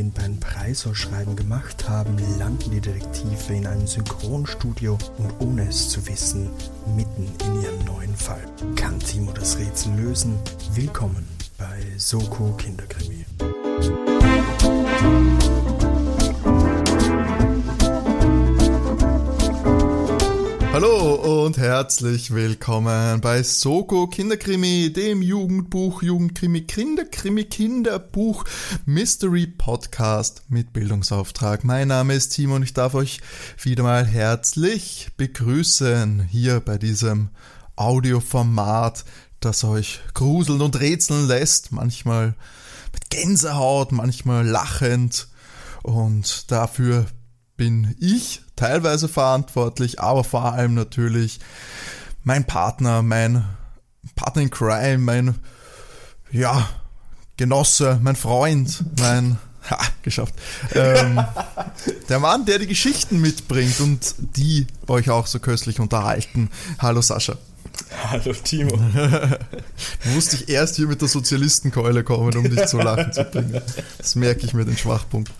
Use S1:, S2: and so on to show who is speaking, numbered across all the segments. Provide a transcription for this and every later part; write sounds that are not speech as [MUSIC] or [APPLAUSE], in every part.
S1: Wind beim Preisausschreiben gemacht haben, landen die Detektive in einem Synchronstudio und ohne es zu wissen, mitten in ihrem neuen Fall. Kann Timo das Rätsel lösen? Willkommen bei Soko Kinderkrimi.
S2: Hallo und herzlich willkommen bei Soko Kinderkrimi, dem Jugendbuch, Jugendkrimi, Kinderkrimi, Kinderbuch, Mystery Podcast mit Bildungsauftrag. Mein Name ist Timo und ich darf euch wieder mal herzlich begrüßen hier bei diesem Audioformat, das euch gruseln und rätseln lässt, manchmal mit Gänsehaut, manchmal lachend und dafür bin ich teilweise verantwortlich, aber vor allem natürlich mein Partner, mein Partner in Crime, mein, ja, Genosse, mein Freund, mein, ha, geschafft, ähm, [LAUGHS] der Mann, der die Geschichten mitbringt und die euch auch so köstlich unterhalten. Hallo Sascha.
S3: Hallo Timo. [LAUGHS]
S2: Musste ich erst hier mit der Sozialistenkeule kommen, um dich zum Lachen zu bringen. Das merke ich mir, den Schwachpunkt.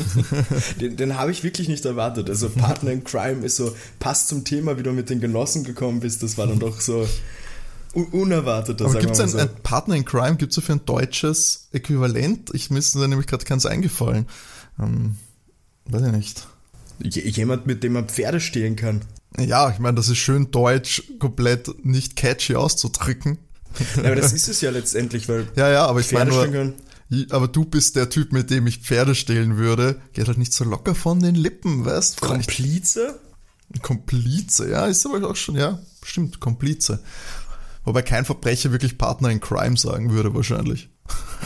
S2: [LAUGHS]
S3: Den, den habe ich wirklich nicht erwartet. Also Partner in Crime ist so, passt zum Thema, wie du mit den Genossen gekommen bist. Das war dann doch so un unerwartet.
S2: Aber gibt es ein, so. ein, Partner in Crime, gibt es für ein deutsches Äquivalent? Ich mir ist da nämlich gerade keins eingefallen. Ähm, weiß ich nicht.
S3: Jemand, mit dem man Pferde stehlen kann.
S2: Ja, ich meine, das ist schön deutsch, komplett nicht catchy auszudrücken.
S3: Ja, aber das ist es ja letztendlich, weil [LAUGHS]
S2: ja, ja, aber ich meine nur, aber du bist der Typ, mit dem ich Pferde stehlen würde. Geht halt nicht so locker von den Lippen, weißt
S3: du? Komplize?
S2: Komplize, ja, ist aber auch schon, ja, stimmt, Komplize. Wobei kein Verbrecher wirklich Partner in Crime sagen würde, wahrscheinlich.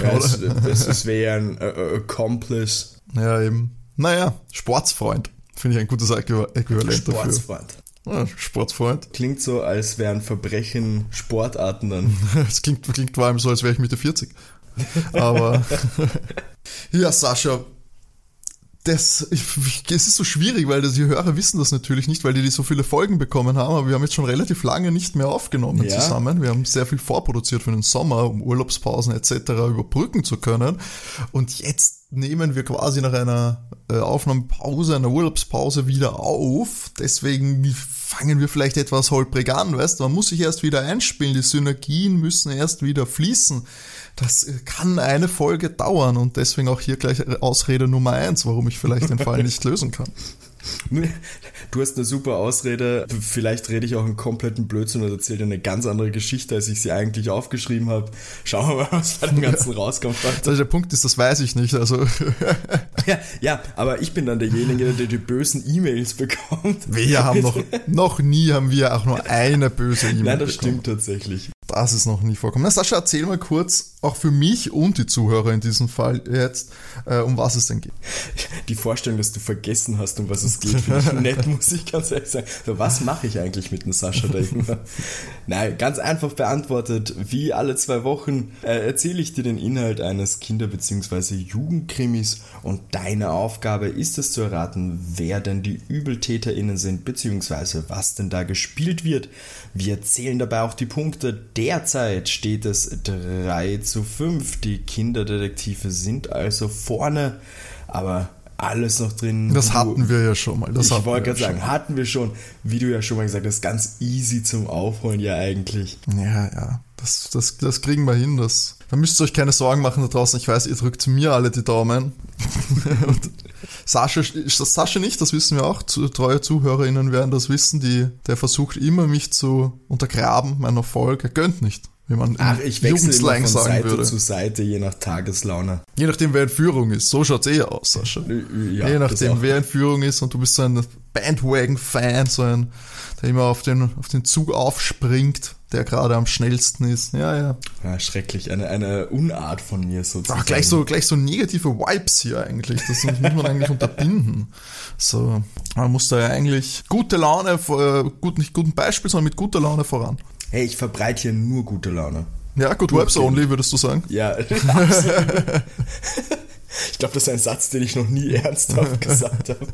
S3: Ja, es, es, es wäre ein uh, Accomplice.
S2: Ja, eben. Naja, Sportsfreund. Finde ich ein gutes Äquivalent
S3: Sportsfreund.
S2: dafür. Ah, Sportsfreund.
S3: Klingt so, als wären Verbrechen Sportarten dann. [LAUGHS]
S2: Es klingt, klingt vor allem so, als wäre ich Mitte 40. Aber [LAUGHS] [LAUGHS] ja, Sascha, das, ich, es ist so schwierig, weil die Hörer wissen das natürlich nicht, weil die, die so viele Folgen bekommen haben, aber wir haben jetzt schon relativ lange nicht mehr aufgenommen ja. zusammen. Wir haben sehr viel vorproduziert für den Sommer, um Urlaubspausen etc. überbrücken zu können. Und jetzt nehmen wir quasi nach einer äh, Aufnahmepause, einer Urlaubspause wieder auf. Deswegen fangen wir vielleicht etwas holprig an, weißt du? Man muss sich erst wieder einspielen, die Synergien müssen erst wieder fließen das kann eine Folge dauern und deswegen auch hier gleich Ausrede Nummer eins, warum ich vielleicht den Fall nicht lösen kann.
S3: Du hast eine super Ausrede. Vielleicht rede ich auch einen kompletten Blödsinn und erzähle dir eine ganz andere Geschichte, als ich sie eigentlich aufgeschrieben habe. Schauen wir mal, was bei dem Ganzen ja. rauskommt.
S2: Also der Punkt ist, das weiß ich nicht. Also [LAUGHS]
S3: ja, ja, aber ich bin dann derjenige, der die bösen E-Mails bekommt.
S2: Wir haben noch, noch nie haben wir auch nur eine böse E-Mail
S3: Nein, das bekommen. stimmt tatsächlich.
S2: Das ist noch nie vorkommen. Na, Sascha, erzähl mal kurz, auch für mich und die Zuhörer in diesem Fall jetzt, äh, um was es denn geht.
S3: Die Vorstellung, dass du vergessen hast, um was es geht, finde ich [LAUGHS] nett, muss ich ganz ehrlich sagen. So, was mache ich eigentlich mit einem Sascha da Nein, ganz einfach beantwortet. Wie alle zwei Wochen äh, erzähle ich dir den Inhalt eines Kinder- bzw. Jugendkrimis und deine Aufgabe ist es zu erraten, wer denn die ÜbeltäterInnen sind, bzw. was denn da gespielt wird. Wir zählen dabei auch die Punkte. Derzeit steht es 3 zu 5. Die Kinderdetektive sind also vorne, aber alles noch drin.
S2: Das hatten wir ja schon mal. Das
S3: ich wollte gerade sagen, hatten wir schon. Wie du ja schon mal gesagt hast, ganz easy zum Aufholen ja eigentlich.
S2: Ja, ja. Das, das, das kriegen wir hin. Das, da müsst ihr euch keine Sorgen machen da draußen. Ich weiß, ihr drückt mir alle die Daumen. [LAUGHS] Und Sascha, Sascha nicht, das wissen wir auch. Treue ZuhörerInnen werden das wissen. Die, der versucht immer, mich zu untergraben, meinen Erfolg. Er gönnt nicht wie man
S3: Ach, ich wechsle immer von sagen Seite würde. zu Seite, je nach Tageslaune.
S2: Je nachdem, wer in Führung ist. So schaut es eh aus, Sascha. Ja, je nachdem, wer in Führung ist und du bist so ein Bandwagon-Fan, so ein, der immer auf den, auf den Zug aufspringt, der gerade am schnellsten ist. Ja, ja.
S3: Ja, schrecklich. Eine, eine Unart von mir sozusagen.
S2: Ach, gleich so, gleich so negative Vibes hier eigentlich. Das muss man [LAUGHS] eigentlich unterbinden. So, man muss da ja eigentlich gute Laune, äh, gut, nicht guten Beispiel, sondern mit guter Laune voran
S3: hey, ich verbreite hier nur gute Laune.
S2: Ja, good vibes only, würdest du sagen?
S3: Ja, [LAUGHS] Ich glaube, das ist ein Satz, den ich noch nie ernsthaft [LAUGHS] gesagt habe.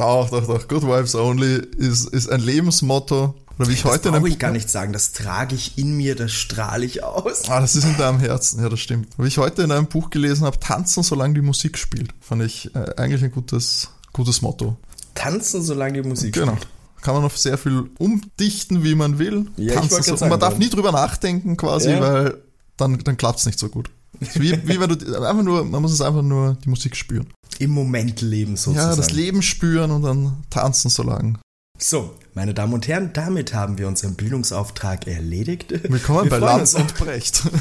S2: Doch, doch, doch. Good vibes only ist, ist ein Lebensmotto, Oder wie ich
S3: das
S2: heute
S3: brauche ich gar nicht sagen. Das trage ich in mir, das strahle ich aus.
S2: Ah, das ist in deinem Herzen, ja, das stimmt. Wie ich heute in einem Buch gelesen habe, tanzen, solange die Musik spielt. Fand ich äh, eigentlich ein gutes, gutes Motto.
S3: Tanzen, solange die Musik
S2: Genau.
S3: spielt.
S2: Kann man auf sehr viel umdichten, wie man will.
S3: Ja,
S2: Tanzen so. Und man darf nie drüber nachdenken, quasi,
S3: Ja.
S2: weil dann, dann klappt es nicht so gut. Wie, wie wenn du einfach nur, man muss es einfach nur die Musik spüren.
S3: Im Moment leben sozusagen.
S2: Ja, das Leben spüren und dann tanzen so lang.
S3: So, meine Damen und Herren, damit haben wir unseren Bildungsauftrag erledigt.
S2: Willkommen
S3: Wir
S2: bei Lanz und Brecht. [LAUGHS]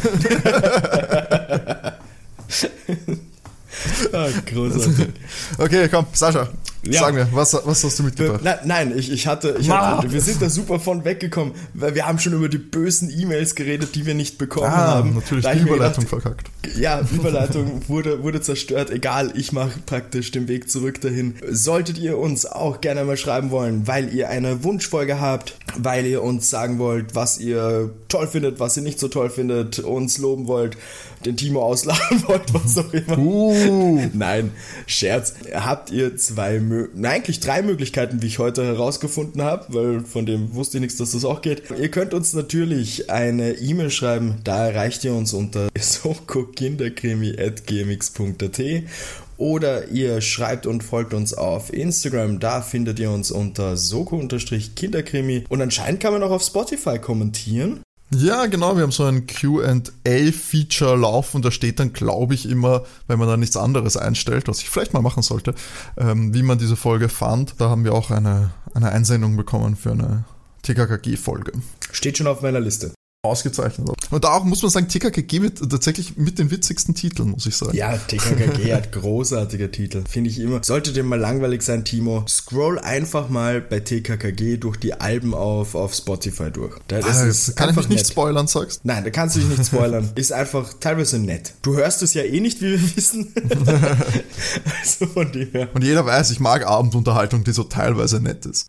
S3: Ah, großartig. [LAUGHS]
S2: Okay, komm, Sascha,
S3: Ja.
S2: sag mir, was, was hast du mitgebracht?
S3: Nein, nein, ich, ich hatte, ich hatte, wir sind da super von weggekommen, weil wir haben schon über die bösen E-Mails geredet, die wir nicht bekommen
S2: Ah,
S3: haben.
S2: natürlich,
S3: Da
S2: die Überleitung
S3: gedacht,
S2: verkackt.
S3: Ja, [LAUGHS] Überleitung wurde, wurde zerstört. Egal, ich mache praktisch den Weg zurück dahin. Solltet ihr uns auch gerne mal schreiben wollen, weil ihr eine Wunschfolge habt, weil ihr uns sagen wollt, was ihr toll findet, was ihr nicht so toll findet, uns loben wollt, den Timo auslachen [LAUGHS] wollt, was auch immer.
S2: Uh,
S3: Nein, Scherz. Habt ihr zwei, Mö Nein, eigentlich drei Möglichkeiten, wie ich heute herausgefunden habe, weil von dem wusste ich nichts, dass das auch geht. Ihr könnt uns natürlich eine E-Mail schreiben, da erreicht ihr uns unter [LAUGHS] sokokinderkrimi.gmx.at oder ihr schreibt und folgt uns auf Instagram, da findet ihr uns unter soko-kinderkrimi und anscheinend kann man auch auf Spotify kommentieren.
S2: Ja, genau, wir haben so ein QA-Feature laufen. Da steht dann, glaube ich, immer, wenn man da nichts anderes einstellt, was ich vielleicht mal machen sollte, ähm, wie man diese Folge fand. Da haben wir auch eine, eine Einsendung bekommen für eine TKKG-Folge.
S3: Steht schon auf meiner Liste.
S2: Ausgezeichnet. Und da auch muss man sagen, TKKG wird tatsächlich mit den witzigsten Titeln, muss ich sagen.
S3: Ja, TKKG [LAUGHS] hat großartige Titel. Finde ich immer. Sollte dir mal langweilig sein, Timo, scroll einfach mal bei TKKG durch die Alben auf, auf Spotify durch. Da, das
S2: Ah,
S3: ist
S2: kann ich mich nicht
S3: nett.
S2: spoilern, sagst
S3: Nein, da kannst du dich nicht [LAUGHS] spoilern. Ist einfach teilweise nett. Du hörst es ja eh nicht, wie wir [LAUGHS] wissen. also von dem her.
S2: Und jeder weiß, ich mag Abendunterhaltung, die so teilweise nett ist.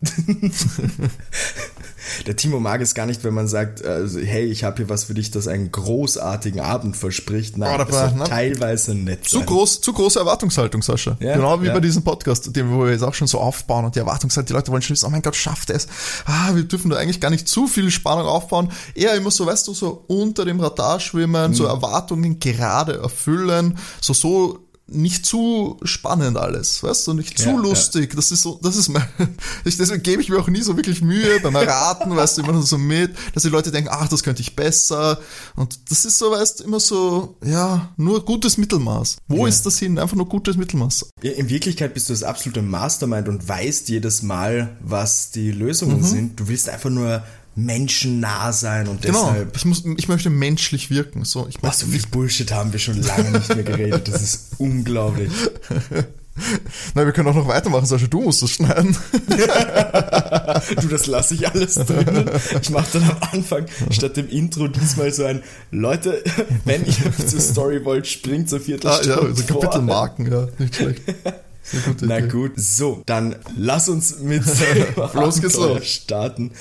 S3: Der Timo mag es gar nicht, wenn man sagt, also, hey, ich habe hier was für dich, das einen großartigen Abend verspricht. Nein,
S2: da
S3: es
S2: war-
S3: soll
S2: ne?
S3: teilweise nett
S2: Zu,
S3: sein.
S2: groß, zu große Erwartungshaltung, Sascha.
S3: Ja,
S2: genau wie
S3: ja.
S2: bei diesem Podcast, den wir jetzt auch schon so aufbauen und die Erwartungshaltung, die Leute wollen schon wissen, oh mein Gott, schafft er es. Ah, wir dürfen da eigentlich gar nicht zu viel Spannung aufbauen. Eher immer so, weißt du, so unter dem Radar schwimmen,
S3: Mhm.
S2: so Erwartungen gerade erfüllen, so, so nicht zu spannend alles, weißt du, nicht zu
S3: Ja, ja.
S2: lustig. Das ist so, das ist mein, [LAUGHS] ich, deswegen gebe ich mir auch nie so wirklich Mühe beim Erraten, [LAUGHS] weißt du, immer nur so mit, dass die Leute denken, ach, das könnte ich besser. Und das ist so, weißt du, immer so, ja, nur gutes Mittelmaß. Wo
S3: Ja.
S2: ist das hin? Einfach nur gutes Mittelmaß.
S3: In Wirklichkeit bist du das absolute Mastermind und weißt jedes Mal, was die
S2: Mhm.
S3: Lösungen sind. Du willst einfach nur menschennah sein und
S2: Genau.
S3: deshalb.
S2: Ich muss, ich möchte menschlich wirken. So, ich
S3: Was viel Bullshit haben wir schon lange nicht mehr geredet. Das ist [LAUGHS] unglaublich.
S2: Nein, wir können auch noch weitermachen, Sascha, du musst das schneiden. [LAUGHS]
S3: Du, das lasse ich alles drinnen. Ich mache dann am Anfang statt dem Intro diesmal so ein Leute, wenn ihr zur Story wollt, springt
S2: Ah,
S3: Viertelstunde
S2: ja, so. Kapitelmarken, ja, nicht schlecht. [LAUGHS]
S3: Na
S2: Idee.
S3: gut, so, dann lass uns mit [LAUGHS] Abenteuer starten.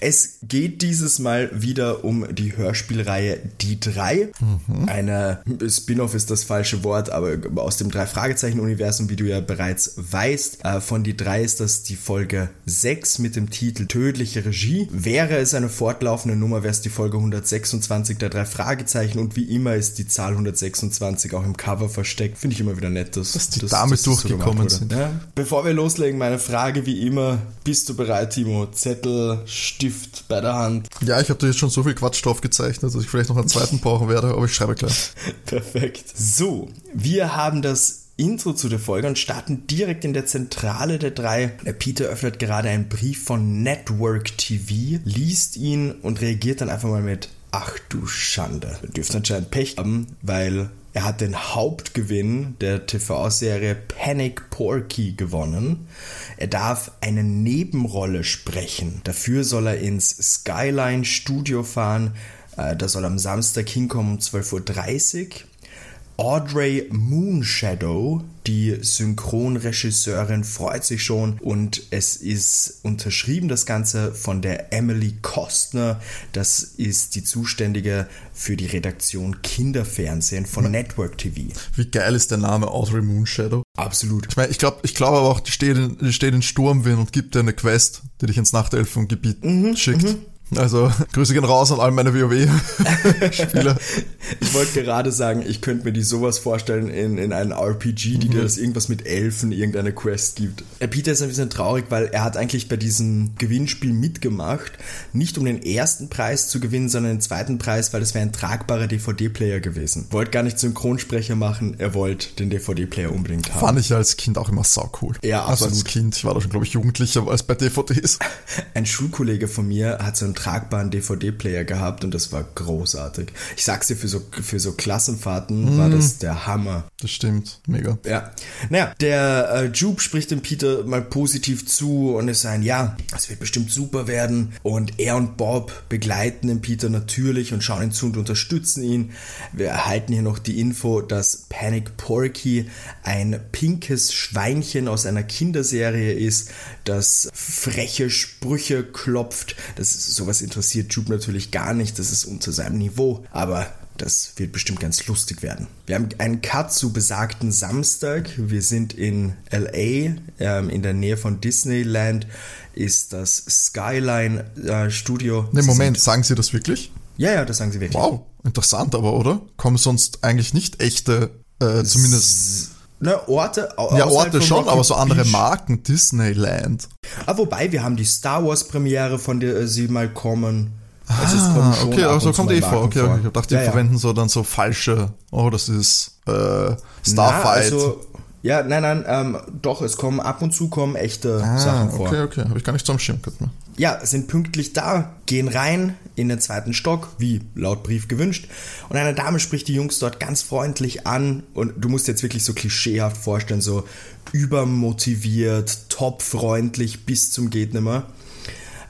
S3: Es geht dieses Mal wieder um die Hörspielreihe Die Drei.
S2: Mhm.
S3: Eine Spin-off ist das falsche Wort, aber aus dem Drei-Fragezeichen-Universum, wie du ja bereits weißt. Äh, Von Die Drei ist das die Folge 6 mit dem Titel Tödliche Regie. Wäre es eine fortlaufende Nummer, wäre es die Folge 126 der Drei Fragezeichen und wie immer ist die Zahl 126 auch im Cover versteckt. Finde ich immer wieder nett, dass,
S2: Dass die
S3: dass-
S2: damit
S3: das
S2: durchgekommen
S3: wurde.
S2: sind.
S3: Ja. Bevor wir loslegen, meine Frage wie immer. Bist du bereit, Timo? Zettel, Stift bei der Hand.
S2: Ja, ich habe da jetzt schon so viel Quatsch drauf gezeichnet, dass ich vielleicht noch einen zweiten brauchen werde, aber ich schreibe gleich. [LAUGHS]
S3: Perfekt. So, wir haben das Intro zu der Folge und starten direkt in der Zentrale der drei. Der Peter öffnet gerade einen Brief von Network TV, liest ihn und reagiert dann einfach mal mit Ach du Schande. Er dürfte anscheinend Pech haben, weil er hat den Hauptgewinn der TV-Serie Panic Porky gewonnen. Er darf eine Nebenrolle sprechen. Dafür soll er ins Skyline Studio fahren. Äh, Da soll am Samstag hinkommen um 12.30 Uhr. Audrey Moonshadow, die Synchronregisseurin, freut sich schon und es ist unterschrieben das Ganze von der Emily Kostner. Das ist die Zuständige für die Redaktion Kinderfernsehen von Network TV.
S2: Wie geil ist der Name Audrey Moonshadow?
S3: Absolut.
S2: Ich meine, ich glaube ich glaub aber auch, die steht, in, die steht in Sturmwind und gibt dir eine Quest, die dich ins Nachtelfengebiet mhm, schickt. Mhm. Also [LAUGHS] Grüße gehen raus an all meine WoW-Spieler. [LAUGHS]
S3: ich wollte gerade sagen, ich könnte mir die sowas vorstellen in, in einem RPG, die mhm. dir das irgendwas mit Elfen, irgendeine Quest gibt. Äh, Peter ist ein bisschen traurig, weil er hat eigentlich bei diesem Gewinnspiel mitgemacht, nicht um den ersten Preis zu gewinnen, sondern den zweiten Preis, weil das wäre ein tragbarer DVD-Player gewesen. Wollte gar nicht Synchronsprecher machen, er wollte den DVD-Player unbedingt haben.
S2: Fand ich als Kind auch immer sau cool.
S3: Ja, also
S2: als Kind, ich war da schon, glaube ich, jugendlicher als bei DVDs.
S3: Ein Schulkollege von mir hat so einen tragbaren DVD-Player gehabt und das war großartig. Ich sag's dir, für so, für so Klassenfahrten mm. war das der Hammer.
S2: Das stimmt, mega.
S3: Ja. Naja, der äh, Jupe spricht dem Peter mal positiv zu und ist ein, ja, es wird bestimmt super werden. Und er und Bob begleiten den Peter natürlich und schauen ihn zu und unterstützen ihn. Wir erhalten hier noch die Info, dass Panic Porky ein pinkes Schweinchen aus einer Kinderserie ist, das freche Sprüche klopft. Das ist sowas interessiert Jupe natürlich gar nicht, das ist unter seinem Niveau, aber das wird bestimmt ganz lustig werden. Wir haben einen Cut zu besagten Samstag. Wir sind in LA, ähm, in der Nähe von Disneyland ist das Skyline äh, Studio.
S2: Ne, Moment, sagen Sie das wirklich?
S3: Ja, ja, das sagen Sie wirklich.
S2: Wow, interessant aber, oder? Kommen sonst eigentlich nicht echte, äh, zumindest
S3: Ne, Orte.
S2: Ja, Orte schon, aber so andere Marken, Disneyland.
S3: Ah, wobei, wir haben die Star Wars Premiere, von der äh, sie mal kommen.
S2: Also ah, okay, also kommt eh vor. Okay, okay, ich dachte, die ja, verwenden so dann so falsche, oh, das ist äh, Starfight. Na, also,
S3: ja, nein, nein, ähm, doch, es kommen ab und zu kommen echte ah, Sachen vor.
S2: Okay, okay, habe ich gar nicht am Schirm gehabt.
S3: Ja, sind pünktlich da, gehen rein in den zweiten Stock, wie laut Brief gewünscht. Und eine Dame spricht die Jungs dort ganz freundlich an und du musst jetzt wirklich so klischeehaft vorstellen, so übermotiviert, topfreundlich bis zum geht nimmer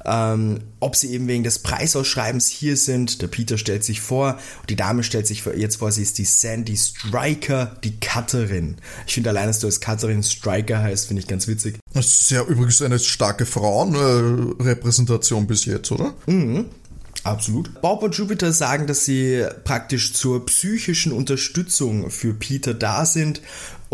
S3: ähm, ob sie eben wegen des Preisausschreibens hier sind. Der Peter stellt sich vor, die Dame stellt sich jetzt vor, sie ist die Sandy Striker, die Cutterin. Ich finde allein, dass du als Cutterin Striker heißt, finde ich ganz witzig.
S2: Das ist ja übrigens eine starke Frauenrepräsentation bis jetzt, oder?
S3: Mhm. Absolut. Bob und Jupiter sagen, dass sie praktisch zur psychischen Unterstützung für Peter da sind.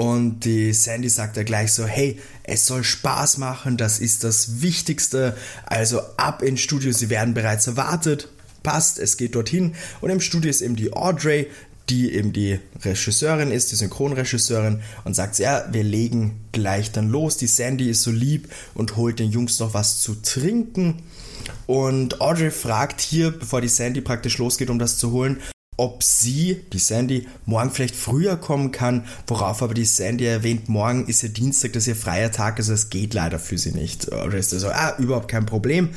S3: Und die Sandy sagt ja gleich so, hey, es soll Spaß machen, das ist das Wichtigste. Also ab ins Studio, sie werden bereits erwartet. Passt, es geht dorthin. Und im Studio ist eben die Audrey, die eben die Regisseurin ist, die Synchronregisseurin, und sagt, ja, wir legen gleich dann los. Die Sandy ist so lieb und holt den Jungs noch was zu trinken. Und Audrey fragt hier, bevor die Sandy praktisch losgeht, um das zu holen, ob sie, die Sandy, morgen vielleicht früher kommen kann, worauf aber die Sandy erwähnt, morgen ist ja Dienstag, das ist ihr freier Tag, also es geht leider für sie nicht. Audrey ist so, ah, überhaupt kein Problem.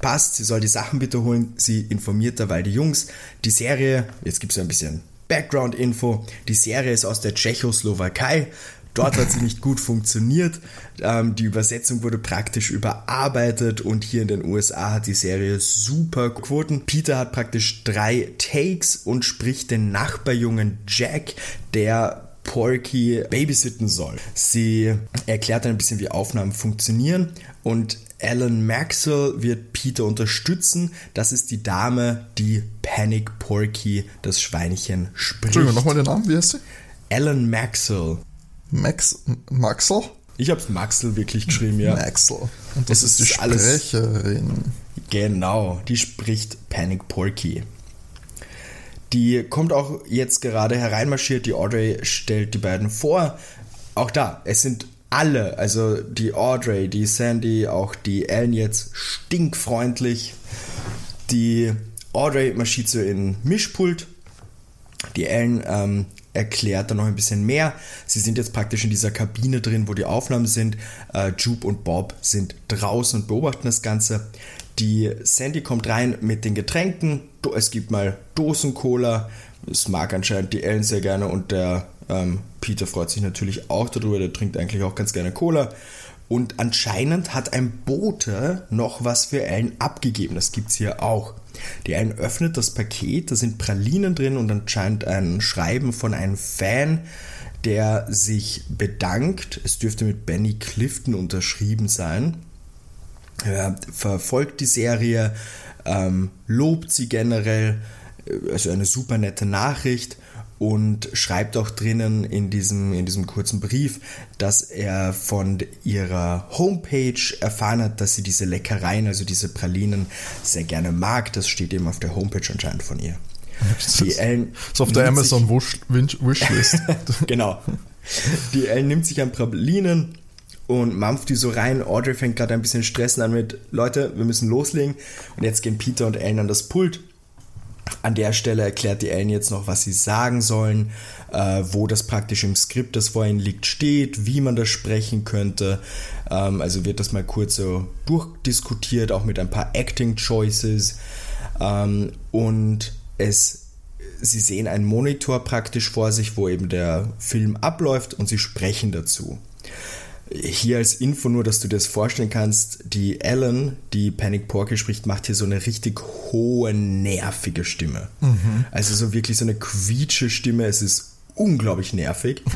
S3: Passt, sie soll die Sachen bitte holen. Sie informiert dabei die Jungs. Die Serie, jetzt gibt es ein bisschen Background-Info. Die Serie ist aus der Tschechoslowakei. Dort hat sie nicht gut funktioniert. Ähm, die Übersetzung wurde praktisch überarbeitet und hier in den USA hat die Serie super Quoten. Peter hat praktisch drei Takes und spricht den Nachbarjungen Jack, der Porky babysitten soll. Sie erklärt dann ein bisschen, wie Aufnahmen funktionieren und Alan Maxwell wird Peter unterstützen. Das ist die Dame, die Panic Porky, das Schweinchen, spricht.
S2: Entschuldigung, nochmal den Namen, wie heißt sie?
S3: Alan Maxwell.
S2: Max, Maxel?
S3: Ich hab's Maxel wirklich geschrieben, ja.
S2: Maxel. Und das, das ist die Sprecherin.
S3: Alles, genau, die spricht Panic Porky. Die kommt auch jetzt gerade hereinmarschiert. Die Audrey stellt die beiden vor. Auch da, es sind alle, also die Audrey, die Sandy, auch die Ellen jetzt stinkfreundlich. Die Audrey marschiert so in Mischpult. Die Ellen ähm, erklärt dann noch ein bisschen mehr. Sie sind jetzt praktisch in dieser Kabine drin, wo die Aufnahmen sind. Äh, Jupe und Bob sind draußen und beobachten das Ganze. Die Sandy kommt rein mit den Getränken. Es gibt mal Dosen-Cola. Das mag anscheinend die Ellen sehr gerne und der ähm, Peter freut sich natürlich auch darüber. Der trinkt eigentlich auch ganz gerne Cola. Und anscheinend hat ein Bote noch was für Ellen abgegeben. Das gibt es hier auch. Die Ellen öffnet das Paket, da sind Pralinen drin und anscheinend ein Schreiben von einem Fan, der sich bedankt. Es dürfte mit Benny Clifton unterschrieben sein. Er verfolgt die Serie, ähm, lobt sie generell, also eine super nette Nachricht und schreibt auch drinnen in diesem, in diesem kurzen Brief, dass er von ihrer Homepage erfahren hat, dass sie diese Leckereien, also diese Pralinen, sehr gerne mag. Das steht eben auf der Homepage anscheinend von ihr.
S2: Die Ellen so auf der Amazon Wishlist. [LAUGHS]
S3: genau. Die Ellen nimmt sich an Pralinen und mampft die so rein. Audrey fängt gerade ein bisschen Stress an mit, Leute, wir müssen loslegen. Und jetzt gehen Peter und Ellen an das Pult an der Stelle erklärt die Ellen jetzt noch, was sie sagen sollen, äh, wo das praktisch im Skript, das vor ihnen liegt, steht, wie man das sprechen könnte. Ähm, also wird das mal kurz so durchdiskutiert, auch mit ein paar Acting Choices. Ähm, und es, sie sehen einen Monitor praktisch vor sich, wo eben der Film abläuft und sie sprechen dazu. Hier als Info nur, dass du dir das vorstellen kannst, die Ellen, die Panic Porky spricht, macht hier so eine richtig hohe, nervige Stimme. Mhm. Also so wirklich so eine quietsche Stimme. Es ist unglaublich nervig. [LAUGHS]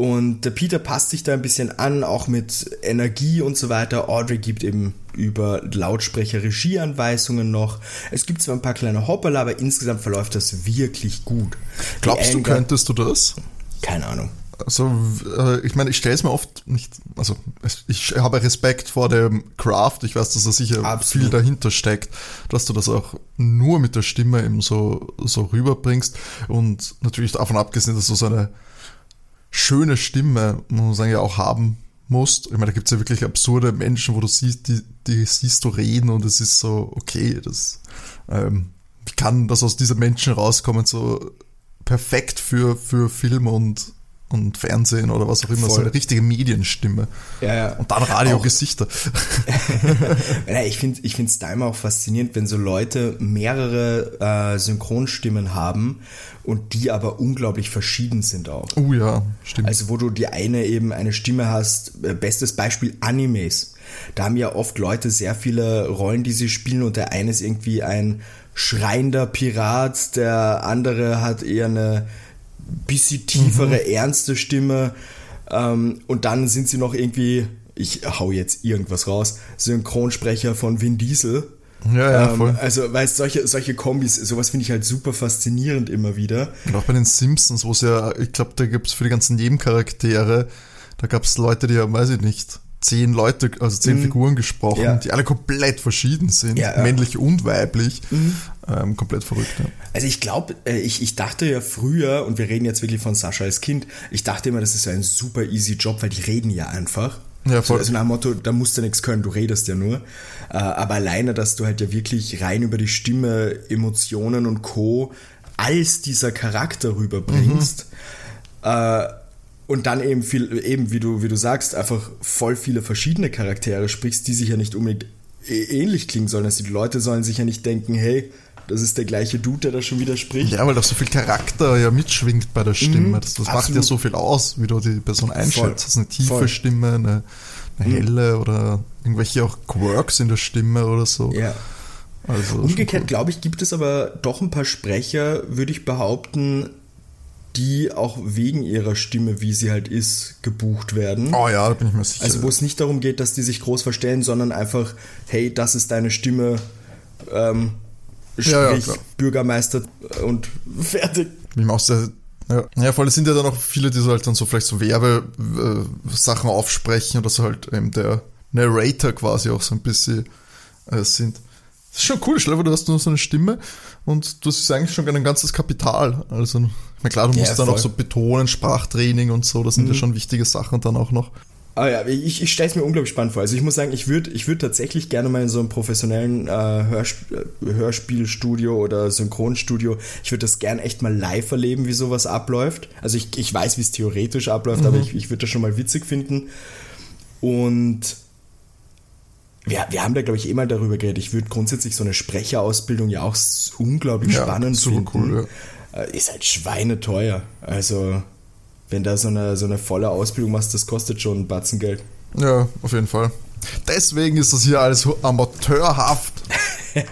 S3: Und der Peter passt sich da ein bisschen an, auch mit Energie und so weiter. Audrey gibt eben über Lautsprecher Regieanweisungen noch. Es gibt zwar ein paar kleine Hopperl, aber insgesamt verläuft das wirklich gut.
S2: Glaubst du, könntest du das?
S3: Keine Ahnung.
S2: Also, äh, ich meine, ich stelle es mir oft nicht, also ich habe Respekt vor dem Craft, ich weiß, dass da sicher Absolut. viel dahinter steckt, dass du das auch nur mit der Stimme eben so, so rüberbringst und natürlich davon abgesehen, dass du so eine schöne Stimme, muss man sagen, ja auch haben musst. Ich meine, da gibt es ja wirklich absurde Menschen, wo du siehst, die, die siehst du reden und es ist so, okay, das ähm, kann das aus diesen Menschen rauskommen, so perfekt für, für Film und und Fernsehen oder was auch immer, Voll. so eine richtige Medienstimme.
S3: Ja, ja.
S2: Und dann Radiogesichter. [LAUGHS]
S3: ja, ich finde ich es da immer auch faszinierend, wenn so Leute mehrere äh, Synchronstimmen haben und die aber unglaublich verschieden sind auch.
S2: Oh ja, stimmt.
S3: Also wo du die eine eben eine Stimme hast, äh, bestes Beispiel Animes. Da haben ja oft Leute sehr viele Rollen, die sie spielen und der eine ist irgendwie ein schreiender Pirat, der andere hat eher eine bisschen tiefere, mhm. ernste Stimme. Ähm, und dann sind sie noch irgendwie, ich hau jetzt irgendwas raus, Synchronsprecher von Vin Diesel.
S2: Ja, ja, ähm, voll.
S3: Also, weißt solche, solche Kombis, sowas finde ich halt super faszinierend immer wieder.
S2: Und auch bei den Simpsons, wo es ja, ich glaube, da gibt es für die ganzen Nebencharaktere, da gab es Leute, die ja, weiß ich nicht, zehn Leute, also zehn mhm. Figuren gesprochen, ja. die alle komplett verschieden sind, ja, ja. männlich und weiblich. Mhm. Ähm, komplett verrückt.
S3: Also ich glaube, äh, ich, ich dachte ja früher, und wir reden jetzt wirklich von Sascha als Kind, ich dachte immer, das ist ein super easy Job, weil die reden ja einfach. Ja, voll. Also nach dem Motto, da musst du nichts können, du redest ja nur. Äh, aber alleine, dass du halt ja wirklich rein über die Stimme, Emotionen und Co. als dieser Charakter rüberbringst. Mhm. Äh, und dann eben viel, eben wie du, wie du sagst, einfach voll viele verschiedene Charaktere sprichst, die sich ja nicht unbedingt ähnlich klingen sollen. Also die Leute sollen sich ja nicht denken, hey, das ist der gleiche Dude, der da schon wieder spricht.
S2: Ja, weil da so viel Charakter ja mitschwingt bei der Stimme. Mhm, das, das macht ja so viel aus, wie du die Person einschätzt. Das ist eine tiefe voll. Stimme, eine, eine mhm. helle oder irgendwelche auch Quirks in der Stimme oder so.
S3: Ja. Also Umgekehrt, cool. glaube ich, gibt es aber doch ein paar Sprecher, würde ich behaupten, die auch wegen ihrer Stimme, wie sie halt ist, gebucht werden.
S2: Oh ja, da bin ich mir sicher.
S3: Also wo es nicht darum geht, dass die sich groß verstellen, sondern einfach, hey, das ist deine Stimme, ähm, sprich ja, ja, Bürgermeister und fertig.
S2: Ich auch sehr, ja. ja, vor allem sind ja dann auch viele, die so halt dann so vielleicht so Werbesachen äh, aufsprechen oder so halt eben der Narrator quasi auch so ein bisschen äh, sind. Das ist schon cool, stell dir du hast nur so eine Stimme und das ist eigentlich schon ein ganzes Kapital. Also, na klar, du musst ja, dann auch so betonen, Sprachtraining und so, das sind mhm. ja schon wichtige Sachen dann auch noch.
S3: Ah ja, ich, ich stelle es mir unglaublich spannend vor. Also ich muss sagen, ich würde ich würd tatsächlich gerne mal in so einem professionellen äh, Hörsp äh, Hörspielstudio oder Synchronstudio, ich würde das gerne echt mal live erleben, wie sowas abläuft. Also ich, ich weiß, wie es theoretisch abläuft, mhm. aber ich, ich würde das schon mal witzig finden. Und wir, wir haben da, glaube ich, eh mal darüber geredet. Ich würde grundsätzlich so eine Sprecherausbildung ja auch unglaublich ja, spannend super finden. Cool, ja. Äh, ist halt schweineteuer. Also, wenn da so eine, so eine volle Ausbildung machst, das kostet schon ein Batzen Geld.
S2: Ja, auf jeden Fall. Deswegen ist das hier alles so amateurhaft. [LAUGHS]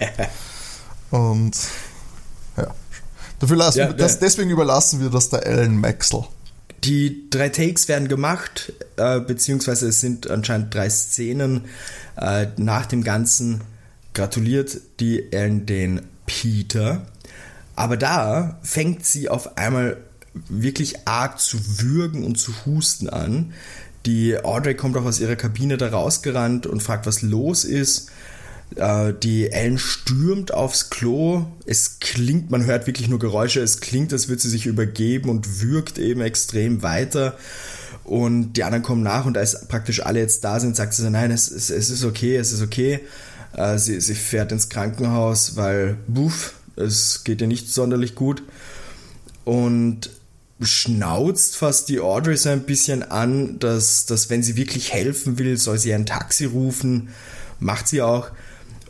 S2: Und ja. Dafür lassen, ja, das, deswegen überlassen wir das der Ellen Maxwell.
S3: Die drei Takes werden gemacht, äh, beziehungsweise es sind anscheinend drei Szenen. Äh, nach dem Ganzen gratuliert die Ellen den Peter. Aber da fängt sie auf einmal wirklich arg zu würgen und zu husten an. Die Audrey kommt auch aus ihrer Kabine da rausgerannt und fragt, was los ist. Äh, die Ellen stürmt aufs Klo. Es klingt, man hört wirklich nur Geräusche. Es klingt, als würde sie sich übergeben und würgt eben extrem weiter. Und die anderen kommen nach und als praktisch alle jetzt da sind, sagt sie so, nein, es, es, es ist okay, es ist okay. Äh, sie, sie fährt ins Krankenhaus, weil, buff, es geht ihr nicht sonderlich gut. Und schnauzt fast die Audrey so ein bisschen an, dass, dass wenn sie wirklich helfen will, soll sie ein Taxi rufen. Macht sie auch.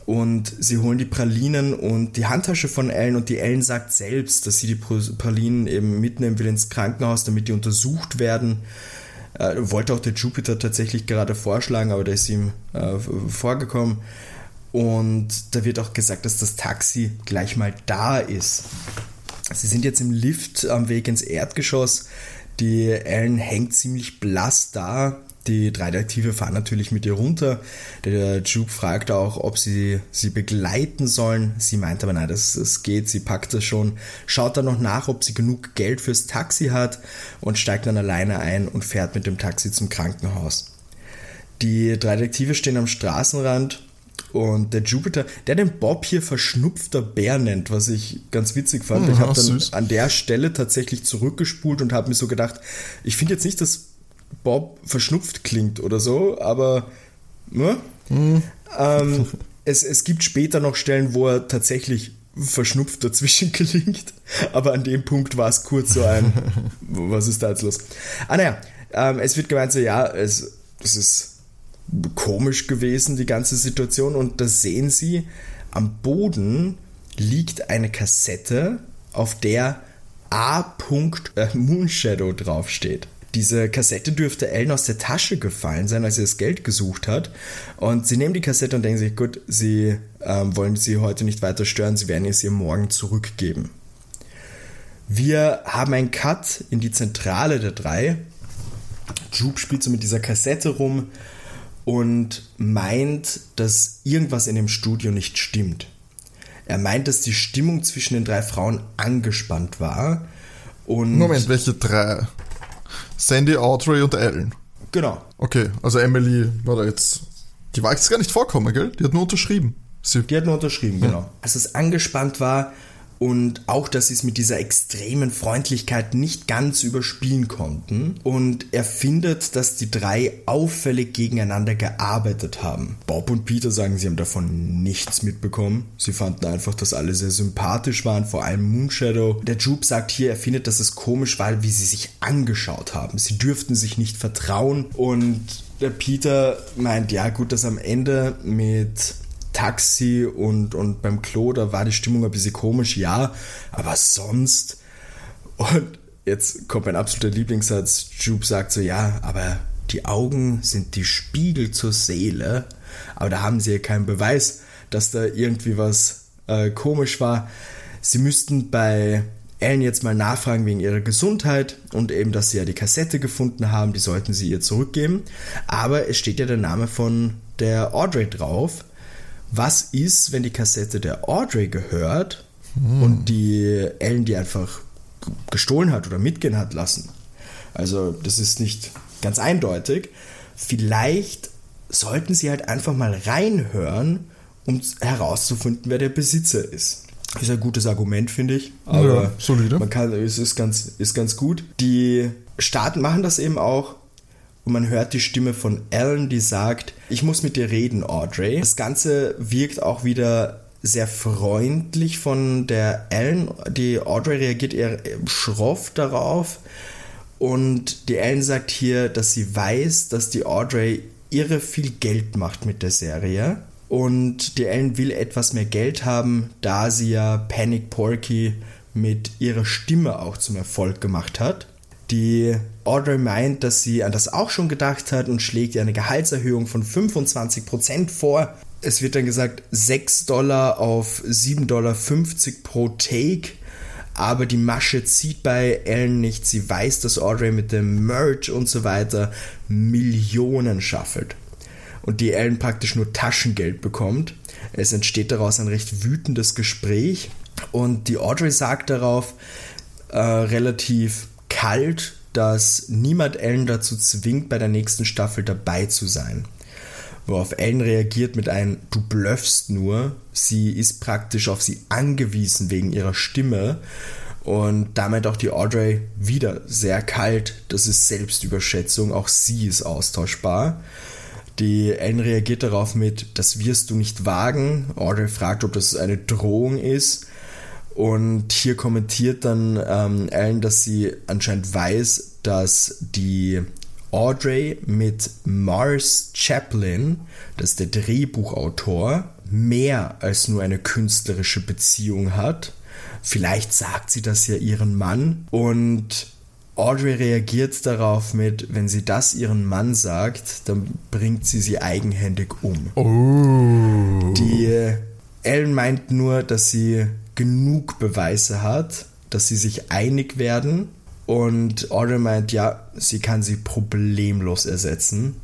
S3: Und sie holen die Pralinen und die Handtasche von Ellen und die Ellen sagt selbst, dass sie die Pralinen eben mitnehmen will ins Krankenhaus, damit die untersucht werden. Äh, wollte auch der Jupiter tatsächlich gerade vorschlagen, aber der ist ihm äh, vorgekommen. Und da wird auch gesagt, dass das Taxi gleich mal da ist. Sie sind jetzt im Lift am Weg ins Erdgeschoss. Die Ellen hängt ziemlich blass da. Die drei Detektive fahren natürlich mit ihr runter. Der Jupe fragt auch, ob sie sie begleiten sollen. Sie meint aber, nein, das, das geht, sie packt das schon. Schaut dann noch nach, ob sie genug Geld fürs Taxi hat und steigt dann alleine ein und fährt mit dem Taxi zum Krankenhaus. Die drei Detektive stehen am Straßenrand und der Jupiter, der den Bob hier verschnupfter Bär nennt, was ich ganz witzig fand. Mhm, ich habe dann süß. an der Stelle tatsächlich zurückgespult und habe mir so gedacht, ich finde jetzt nicht, dass Bob verschnupft klingt oder so, aber ne? Mhm. Ähm, [LAUGHS] es, es gibt später noch Stellen, wo er tatsächlich verschnupft dazwischen [LAUGHS] klingt, aber an dem Punkt war es kurz so ein, [LAUGHS] was ist da jetzt los? Ah naja, ähm, es wird gemeint so, ja, es, es ist komisch gewesen, die ganze Situation. Und da sehen Sie, am Boden liegt eine Kassette, auf der A. Äh, Moonshadow draufsteht. Diese Kassette dürfte Ellen aus der Tasche gefallen sein, als sie das Geld gesucht hat. Und sie nehmen die Kassette und denken sich, gut, sie ähm, wollen sie heute nicht weiter stören, sie werden es ihr morgen zurückgeben. Wir haben einen Cut in die Zentrale der drei. Jupe spielt so mit dieser Kassette rum und meint, dass irgendwas in dem Studio nicht stimmt. Er meint, dass die Stimmung zwischen den drei Frauen angespannt war. Und
S2: Moment, welche drei? Sandy, Audrey und Ellen.
S3: Genau.
S2: Okay, also Emily war da jetzt. Die war jetzt gar nicht vorkommen, gell? Die hat nur unterschrieben.
S3: Sie die hat nur unterschrieben, genau. Als es angespannt war, und auch, dass sie es mit dieser extremen Freundlichkeit nicht ganz überspielen konnten. Und er findet, dass die drei auffällig gegeneinander gearbeitet haben. Bob und Peter sagen, sie haben davon nichts mitbekommen. Sie fanden einfach, dass alle sehr sympathisch waren, vor allem Moonshadow. Der Jupe sagt hier, er findet, dass es komisch war, wie sie sich angeschaut haben. Sie dürften sich nicht vertrauen und der Peter meint, ja gut, dass am Ende mit Taxi und, und beim Klo, da war die Stimmung ein bisschen komisch, ja, aber sonst. Und jetzt kommt mein absoluter Lieblingssatz. Jupe sagt so, ja, aber die Augen sind die Spiegel zur Seele. Aber da haben sie ja keinen Beweis, dass da irgendwie was äh, komisch war. Sie müssten bei Ellen jetzt mal nachfragen wegen ihrer Gesundheit und eben, dass sie ja die Kassette gefunden haben, die sollten sie ihr zurückgeben. Aber es steht ja der Name von der Audrey drauf was ist, wenn die Kassette der Audrey gehört hm. und die Ellen die einfach gestohlen hat oder mitgehen hat lassen. Also das ist nicht ganz eindeutig. Vielleicht sollten sie halt einfach mal reinhören, um herauszufinden, wer der Besitzer ist. Ist ein gutes Argument, finde ich.
S2: Aber ja, solide.
S3: Man kann, es ist ganz, ist ganz gut. Die Staaten machen das eben auch und man hört die Stimme von Ellen, die sagt, ich muss mit dir reden, Audrey. Das Ganze wirkt auch wieder sehr freundlich von der Ellen. Die Audrey reagiert eher schroff darauf. Und die Ellen sagt hier, dass sie weiß, dass die Audrey irre viel Geld macht mit der Serie. Und die Ellen will etwas mehr Geld haben, da sie ja Panic Porky mit ihrer Stimme auch zum Erfolg gemacht hat. Die Audrey meint, dass sie an das auch schon gedacht hat und schlägt ihr eine Gehaltserhöhung von 25% vor. Es wird dann gesagt 6 Dollar auf 7,50 Dollar pro Take. Aber die Masche zieht bei Ellen nicht. Sie weiß, dass Audrey mit dem Merch und so weiter Millionen schaffelt. Und die Ellen praktisch nur Taschengeld bekommt. Es entsteht daraus ein recht wütendes Gespräch. Und die Audrey sagt darauf äh, relativ kalt, dass niemand Ellen dazu zwingt, bei der nächsten Staffel dabei zu sein. Worauf Ellen reagiert mit einem Du blöffst nur. Sie ist praktisch auf sie angewiesen wegen ihrer Stimme. Und damit auch die Audrey wieder sehr kalt. Das ist Selbstüberschätzung. Auch sie ist austauschbar. Die Ellen reagiert darauf mit, das wirst du nicht wagen. Audrey fragt, ob das eine Drohung ist. Und hier kommentiert dann ähm, Ellen, dass sie anscheinend weiß, dass die Audrey mit Mars Chaplin, das ist der Drehbuchautor, mehr als nur eine künstlerische Beziehung hat. Vielleicht sagt sie das ja ihren Mann und Audrey reagiert darauf mit, wenn sie das ihren Mann sagt, dann bringt sie sie eigenhändig um.
S2: Oh.
S3: Die Ellen meint nur, dass sie genug Beweise hat, dass sie sich einig werden. Und Audrey meint, ja, sie kann sie problemlos ersetzen.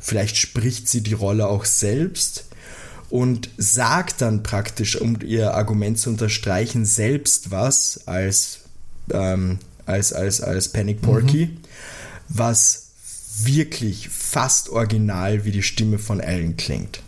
S3: Vielleicht spricht sie die Rolle auch selbst und sagt dann praktisch, um ihr Argument zu unterstreichen, selbst was als ähm, als, als, als Panic Porky, mhm. was wirklich fast original wie die Stimme von Ellen klingt.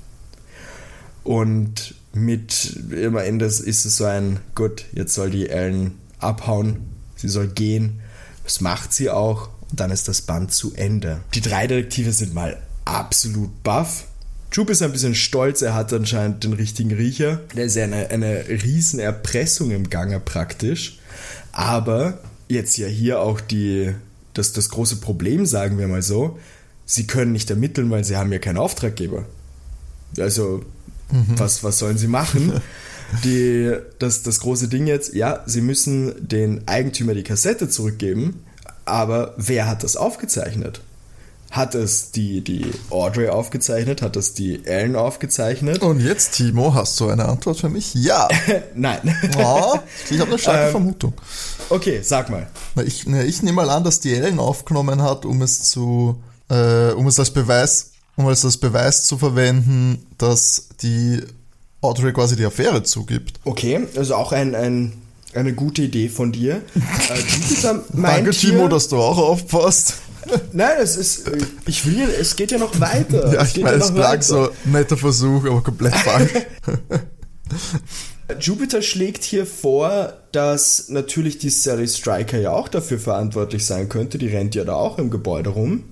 S3: Und mit immer in das ist es so ein, gut, jetzt soll die Ellen abhauen, sie soll gehen. Das macht sie auch und dann ist das Band zu Ende. Die drei Detektive sind mal absolut baff. Jupe ist ein bisschen stolz, er hat anscheinend den richtigen Riecher. Da ist ja eine, eine riesen Erpressung im Gange praktisch. Aber jetzt ja hier auch die, das, das große Problem, sagen wir mal so, sie können nicht ermitteln, weil sie haben ja keinen Auftraggeber. Also, mhm. was, was sollen sie machen? [LAUGHS] Die, das, das große Ding jetzt, ja, sie müssen den Eigentümer die Kassette zurückgeben, aber wer hat das aufgezeichnet? Hat es die, die Audrey aufgezeichnet? Hat es die Ellen aufgezeichnet?
S2: Und jetzt, Timo, hast du eine Antwort für mich? Ja. [LAUGHS]
S3: Nein.
S2: Oh, ich habe eine starke ähm, Vermutung.
S3: Okay, sag mal.
S2: Ich, ich nehme mal an, dass die Ellen aufgenommen hat, um es zu, äh, um es als Beweis, um als Beweis zu verwenden, dass die Audrey quasi die Affäre zugibt.
S3: Okay, also auch ein, ein eine gute Idee von dir. [LAUGHS]
S2: äh, Danke, Timo, dass du auch aufpasst.
S3: Nein, es ist. Ich will. Es geht ja noch weiter.
S2: Ja, ich ja es so netter Versuch, aber komplett falsch. [LAUGHS]
S3: Jupiter schlägt hier vor, dass natürlich die Sally Striker ja auch dafür verantwortlich sein könnte. Die rennt ja da auch im Gebäude rum.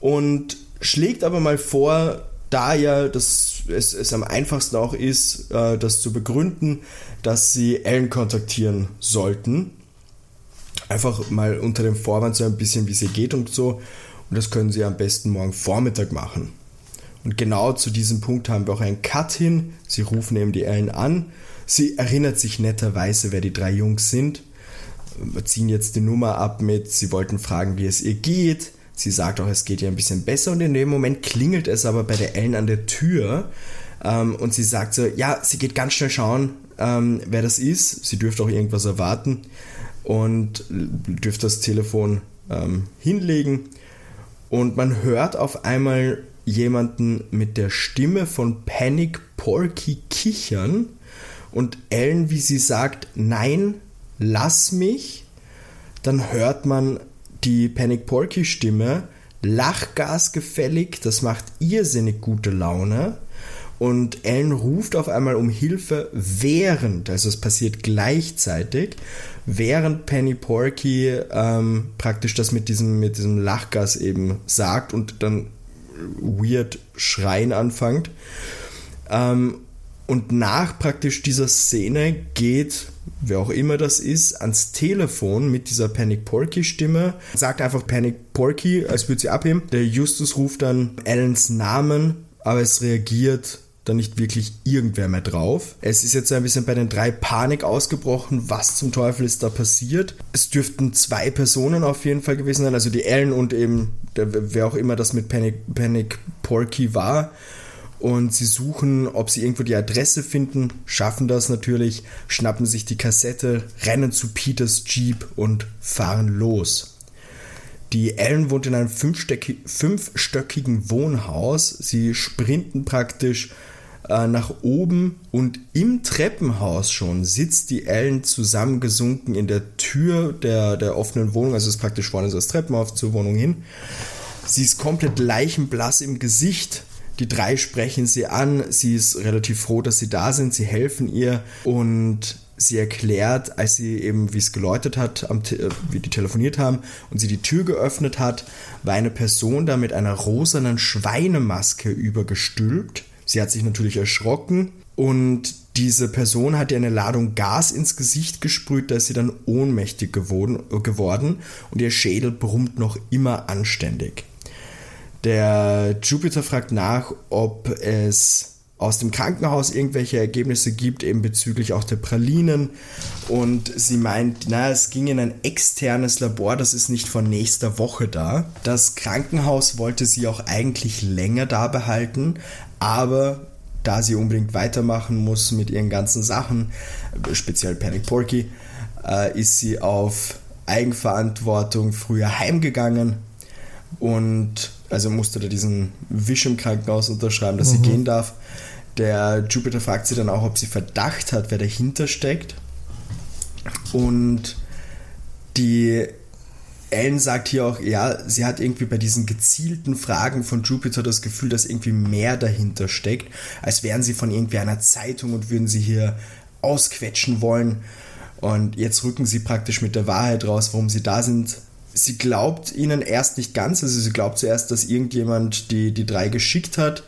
S3: Und schlägt aber mal vor, da ja das, es, es am einfachsten auch ist, äh, das zu begründen, dass sie Ellen kontaktieren sollten einfach mal unter dem Vorwand so ein bisschen, wie es ihr geht und so. Und das können Sie am besten morgen Vormittag machen. Und genau zu diesem Punkt haben wir auch einen Cut hin. Sie rufen eben die Ellen an. Sie erinnert sich netterweise, wer die drei Jungs sind. Wir ziehen jetzt die Nummer ab mit, sie wollten fragen, wie es ihr geht. Sie sagt auch, es geht ihr ein bisschen besser. Und in dem Moment klingelt es aber bei der Ellen an der Tür. Ähm, und sie sagt so, ja, sie geht ganz schnell schauen, ähm, wer das ist. Sie dürfte auch irgendwas erwarten und dürft das Telefon ähm, hinlegen und man hört auf einmal jemanden mit der Stimme von Panic Porky kichern und Ellen, wie sie sagt, nein, lass mich, dann hört man die Panic Porky Stimme, Lachgas gefällig, das macht irrsinnig gute Laune und Ellen ruft auf einmal um Hilfe während, also es passiert gleichzeitig, während Penny Porky ähm, praktisch das mit diesem, mit diesem Lachgas eben sagt und dann weird schreien anfängt. Ähm, und nach praktisch dieser Szene geht, wer auch immer das ist, ans Telefon mit dieser Panic Porky Stimme, sagt einfach Panic Porky, als würde sie abheben. Der Justus ruft dann Ellens Namen, aber es reagiert da nicht wirklich irgendwer mehr drauf. Es ist jetzt ein bisschen bei den drei Panik ausgebrochen. Was zum Teufel ist da passiert? Es dürften zwei Personen auf jeden Fall gewesen sein, also die Ellen und eben der, wer auch immer das mit Panic, Panic Porky war. Und sie suchen, ob sie irgendwo die Adresse finden, schaffen das natürlich, schnappen sich die Kassette, rennen zu Peters Jeep und fahren los. Die Ellen wohnt in einem fünfstöckigen Wohnhaus. Sie sprinten praktisch äh, nach oben und im Treppenhaus schon sitzt die Ellen zusammengesunken in der Tür der, der offenen Wohnung, also ist praktisch vorne das Treppenhaus zur Wohnung hin. Sie ist komplett leichenblass im Gesicht. Die drei sprechen sie an. Sie ist relativ froh, dass sie da sind. Sie helfen ihr und sie erklärt, als sie eben, wie es geläutet hat, äh, wie die telefoniert haben und sie die Tür geöffnet hat, war eine Person da mit einer rosanen Schweinemaske übergestülpt. Sie hat sich natürlich erschrocken und diese Person hat ihr eine Ladung Gas ins Gesicht gesprüht, da ist sie dann ohnmächtig geworden, geworden und ihr Schädel brummt noch immer anständig. Der Jupiter fragt nach, ob es aus dem Krankenhaus irgendwelche Ergebnisse gibt, eben bezüglich auch der Pralinen. Und sie meint, na, es ging in ein externes Labor, das ist nicht von nächster Woche da. Das Krankenhaus wollte sie auch eigentlich länger da behalten, aber da sie unbedingt weitermachen muss mit ihren ganzen Sachen, speziell Panic Porky, äh, ist sie auf Eigenverantwortung früher heimgegangen und also musste da diesen Wisch im Krankenhaus unterschreiben, dass mhm. sie gehen darf. Der Jupiter fragt sie dann auch, ob sie Verdacht hat, wer dahinter steckt. Und die Ellen sagt hier auch, ja, sie hat irgendwie bei diesen gezielten Fragen von Jupiter das Gefühl, dass irgendwie mehr dahinter steckt, als wären sie von irgendwie einer Zeitung und würden sie hier ausquetschen wollen. Und jetzt rücken sie praktisch mit der Wahrheit raus, warum sie da sind. Sie glaubt ihnen erst nicht ganz, also sie glaubt zuerst, dass irgendjemand die, die drei geschickt hat,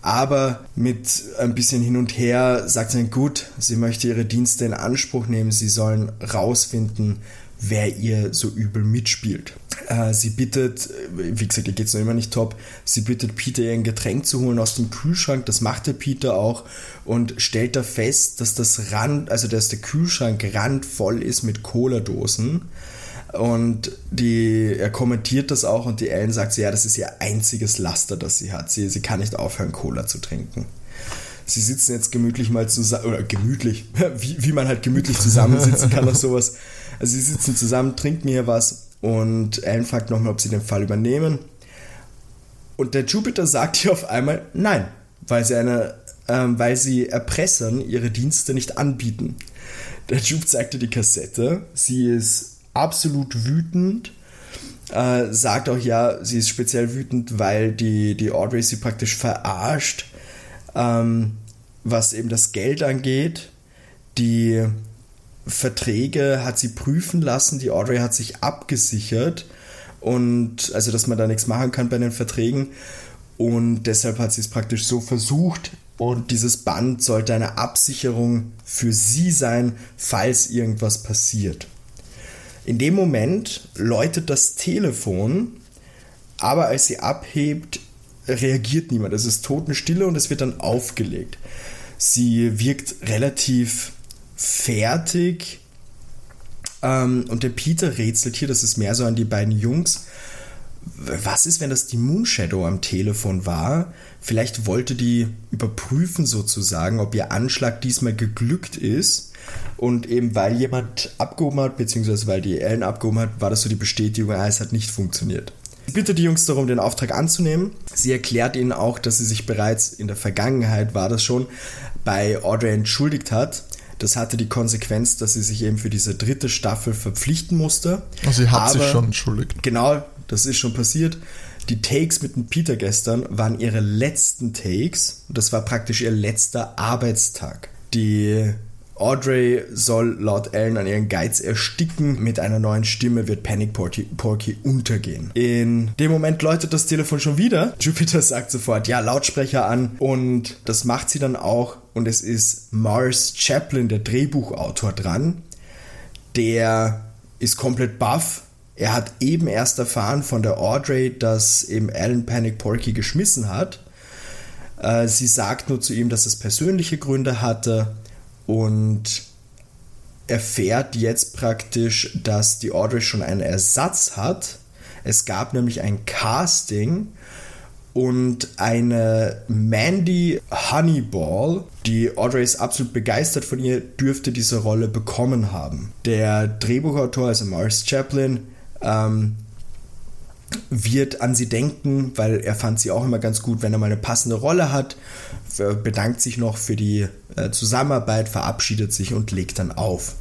S3: aber mit ein bisschen hin und her sagt sie, gut, sie möchte ihre Dienste in Anspruch nehmen, sie sollen rausfinden, wer ihr so übel mitspielt. Äh, sie bittet, wie gesagt, ihr geht es noch immer nicht top, sie bittet Peter ihr ein Getränk zu holen aus dem Kühlschrank, das macht der Peter auch und stellt da fest, dass das Rand, also dass der Kühlschrank randvoll ist mit Cola-Dosen und die, er kommentiert das auch und die Ellen sagt, ja, das ist ihr einziges Laster, das sie hat. Sie, sie kann nicht aufhören, Cola zu trinken. Sie sitzen jetzt gemütlich mal zusammen, oder gemütlich, [LAUGHS] wie, wie man halt gemütlich zusammensitzen kann, oder sowas. Also sie sitzen zusammen, trinken hier was und Ellen fragt nochmal, ob sie den Fall übernehmen. Und der Jupiter sagt hier auf einmal nein, weil sie eine, ähm, weil sie Erpressern ihre Dienste nicht anbieten. Der Jupe zeigte die Kassette. Sie ist absolut wütend. Äh, sagt auch ja, sie ist speziell wütend, weil die, die Audrey sie praktisch verarscht, ähm, was eben das Geld angeht. Die Verträge hat sie prüfen lassen, die Audrey hat sich abgesichert und also, dass man da nichts machen kann bei den Verträgen und deshalb hat sie es praktisch so versucht und dieses Band sollte eine Absicherung für sie sein, falls irgendwas passiert. In dem Moment läutet das Telefon, aber als sie abhebt, reagiert niemand. Es ist Totenstille und es wird dann aufgelegt. Sie wirkt relativ fertig. Ähm, und der Peter rätselt hier, das ist mehr so an die beiden Jungs. Was ist, wenn das die Moonshadow am Telefon war? Vielleicht wollte die überprüfen sozusagen, ob ihr Anschlag diesmal geglückt ist und eben weil jemand abgehoben hat, beziehungsweise weil die Ellen abgehoben hat, war das so die Bestätigung, ah, es hat nicht funktioniert. Sie bittet die Jungs darum, den Auftrag anzunehmen. Sie erklärt ihnen auch, dass sie sich bereits in der Vergangenheit, war das schon, bei Audrey entschuldigt hat. Das hatte die Konsequenz, dass sie sich eben für diese dritte Staffel verpflichten musste.
S2: Also sie hat Aber, sich schon entschuldigt.
S3: Genau, das ist schon passiert. Die Takes mit dem Peter gestern waren ihre letzten Takes. Das war praktisch ihr letzter Arbeitstag. Die Audrey soll laut Ellen an ihren Geiz ersticken. Mit einer neuen Stimme wird Panic Porky, Porky untergehen. In dem Moment läutet das Telefon schon wieder. [LAUGHS] Jupiter sagt sofort, ja, Lautsprecher an. Und das macht sie dann auch. Und es ist Mars Chaplin, der Drehbuchautor, dran. Der ist komplett baff. Er hat eben erst erfahren von der Audrey, dass eben Alan Panic Porky geschmissen hat. Äh, sie sagt nur zu ihm, dass es persönliche Gründe hatte und erfährt jetzt praktisch, dass die Audrey schon einen Ersatz hat. Es gab nämlich ein Casting und eine Mandy Honeyball, die Audrey ist absolut begeistert von ihr, dürfte diese Rolle bekommen haben. Der Drehbuchautor, also Morris Chaplin, ähm, wird an sie denken, weil er fand sie auch immer ganz gut, wenn er mal eine passende Rolle hat, bedankt sich noch für die äh, Zusammenarbeit, verabschiedet sich und legt dann auf.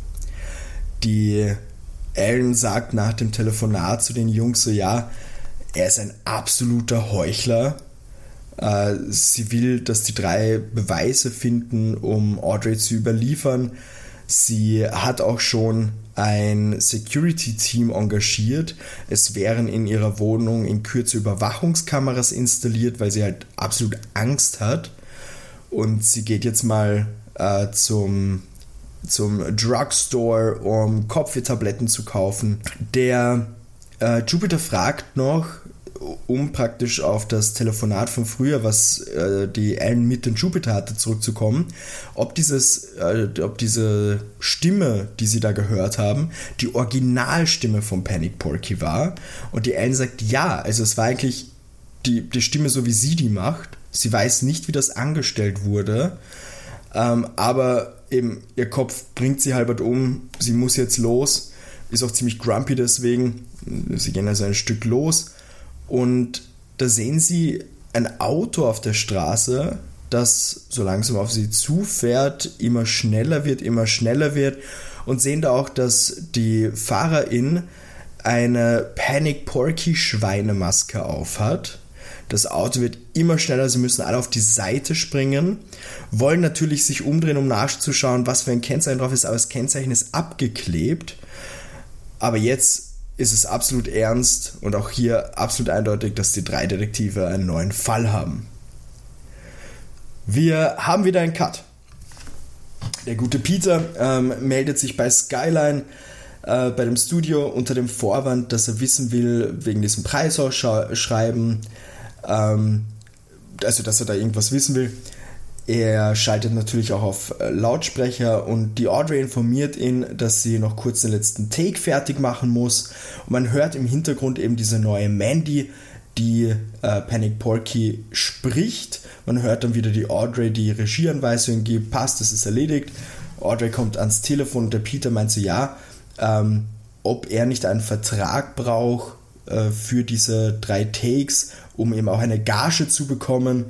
S3: Die Ellen sagt nach dem Telefonat zu den Jungs so, ja, er ist ein absoluter Heuchler. Äh, sie will, dass die drei Beweise finden, um Audrey zu überliefern. Sie hat auch schon ein Security-Team engagiert. Es wären in ihrer Wohnung in Kürze Überwachungskameras installiert, weil sie halt absolut Angst hat. Und sie geht jetzt mal äh, zum, zum Drugstore, um Kopfwehtabletten zu kaufen. Der äh, Jupiter fragt noch, um praktisch auf das Telefonat von früher, was äh, die Ellen mit den Jupiter hatte, zurückzukommen, ob dieses, äh, ob diese Stimme, die sie da gehört haben, die Originalstimme von Panic Porky war. Und die Ellen sagt, ja, also es war eigentlich die, die Stimme so, wie sie die macht. Sie weiß nicht, wie das angestellt wurde, ähm, aber eben ihr Kopf bringt sie halbert um, sie muss jetzt los, ist auch ziemlich grumpy deswegen. Sie gehen also ein Stück los und da sehen sie ein Auto auf der Straße, das so langsam auf sie zufährt, immer schneller wird, immer schneller wird und sehen da auch, dass die Fahrerin eine Panic Porky Schweinemaske aufhat. Das Auto wird immer schneller, sie müssen alle auf die Seite springen, wollen natürlich sich umdrehen, um nachzuschauen, was für ein Kennzeichen drauf ist, aber das Kennzeichen ist abgeklebt. Aber jetzt ist es absolut ernst und auch hier absolut eindeutig, dass die drei Detektive einen neuen Fall haben. Wir haben wieder einen Cut. Der gute Peter ähm, meldet sich bei Skyline äh, bei dem Studio unter dem Vorwand, dass er wissen will, wegen diesem Preisausschreiben, ähm, also dass er da irgendwas wissen will. Er schaltet natürlich auch auf äh, Lautsprecher und die Audrey informiert ihn, dass sie noch kurz den letzten Take fertig machen muss. Und man hört im Hintergrund eben diese neue Mandy, die äh, Panic Porky spricht. Man hört dann wieder die Audrey, die Regieanweisungen gibt, passt, das ist erledigt. Audrey kommt ans Telefon und der Peter meint so, ja, ähm, ob er nicht einen Vertrag braucht äh, für diese drei Takes, um eben auch eine Gage zu bekommen.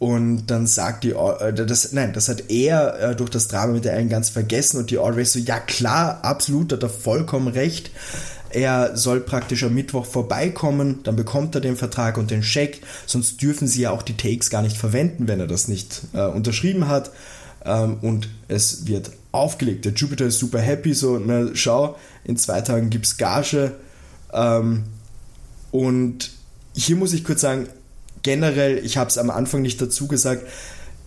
S3: Und dann sagt die, äh, das, nein, das hat er äh, durch das Drama mit der Ellen ganz vergessen und die Audrey so, ja klar, absolut, hat er vollkommen recht. Er soll praktisch am Mittwoch vorbeikommen, dann bekommt er den Vertrag und den Scheck, sonst dürfen sie ja auch die Takes gar nicht verwenden, wenn er das nicht äh, unterschrieben hat. Ähm, und es wird aufgelegt. Der Jupiter ist super happy, so, na, schau, in zwei Tagen gibt es Gage. Ähm, und hier muss ich kurz sagen, generell, ich habe es am Anfang nicht dazu gesagt,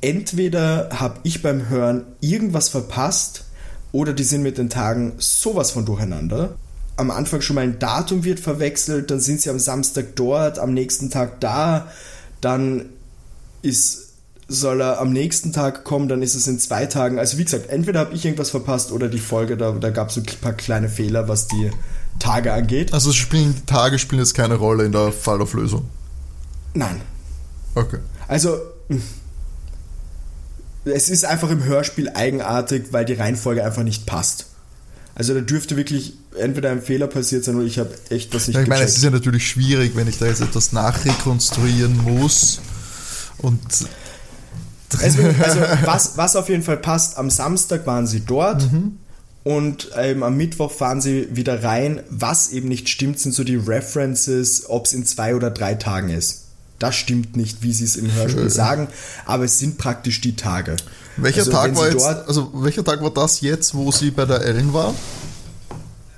S3: entweder habe ich beim Hören irgendwas verpasst oder die sind mit den Tagen sowas von durcheinander. Am Anfang schon mal ein Datum wird verwechselt, dann sind sie am Samstag dort, am nächsten Tag da, dann ist soll er am nächsten Tag kommen, dann ist es in zwei Tagen. Also wie gesagt, entweder habe ich irgendwas verpasst oder die Folge, da, da gab es ein paar kleine Fehler, was die Tage angeht.
S2: Also spielen, Tage spielen jetzt keine Rolle in der Fallauflösung.
S3: Nein.
S2: Okay.
S3: Also, es ist einfach im Hörspiel eigenartig, weil die Reihenfolge einfach nicht passt. Also da dürfte wirklich entweder ein Fehler passiert sein oder ich habe echt was nicht
S2: ja, Ich meine, es ist ja natürlich schwierig, wenn ich da jetzt etwas nachrekonstruieren muss. Und
S3: Deswegen, [LAUGHS] also was, was auf jeden Fall passt, am Samstag waren sie dort mhm. und ähm, am Mittwoch fahren sie wieder rein. Was eben nicht stimmt, sind so die References, ob es in zwei oder drei Tagen ist. Das stimmt nicht, wie sie es im Hörspiel sagen, aber es sind praktisch die Tage.
S2: Welcher also, Tag war jetzt, also welcher Tag war das jetzt, wo sie bei der Erin war?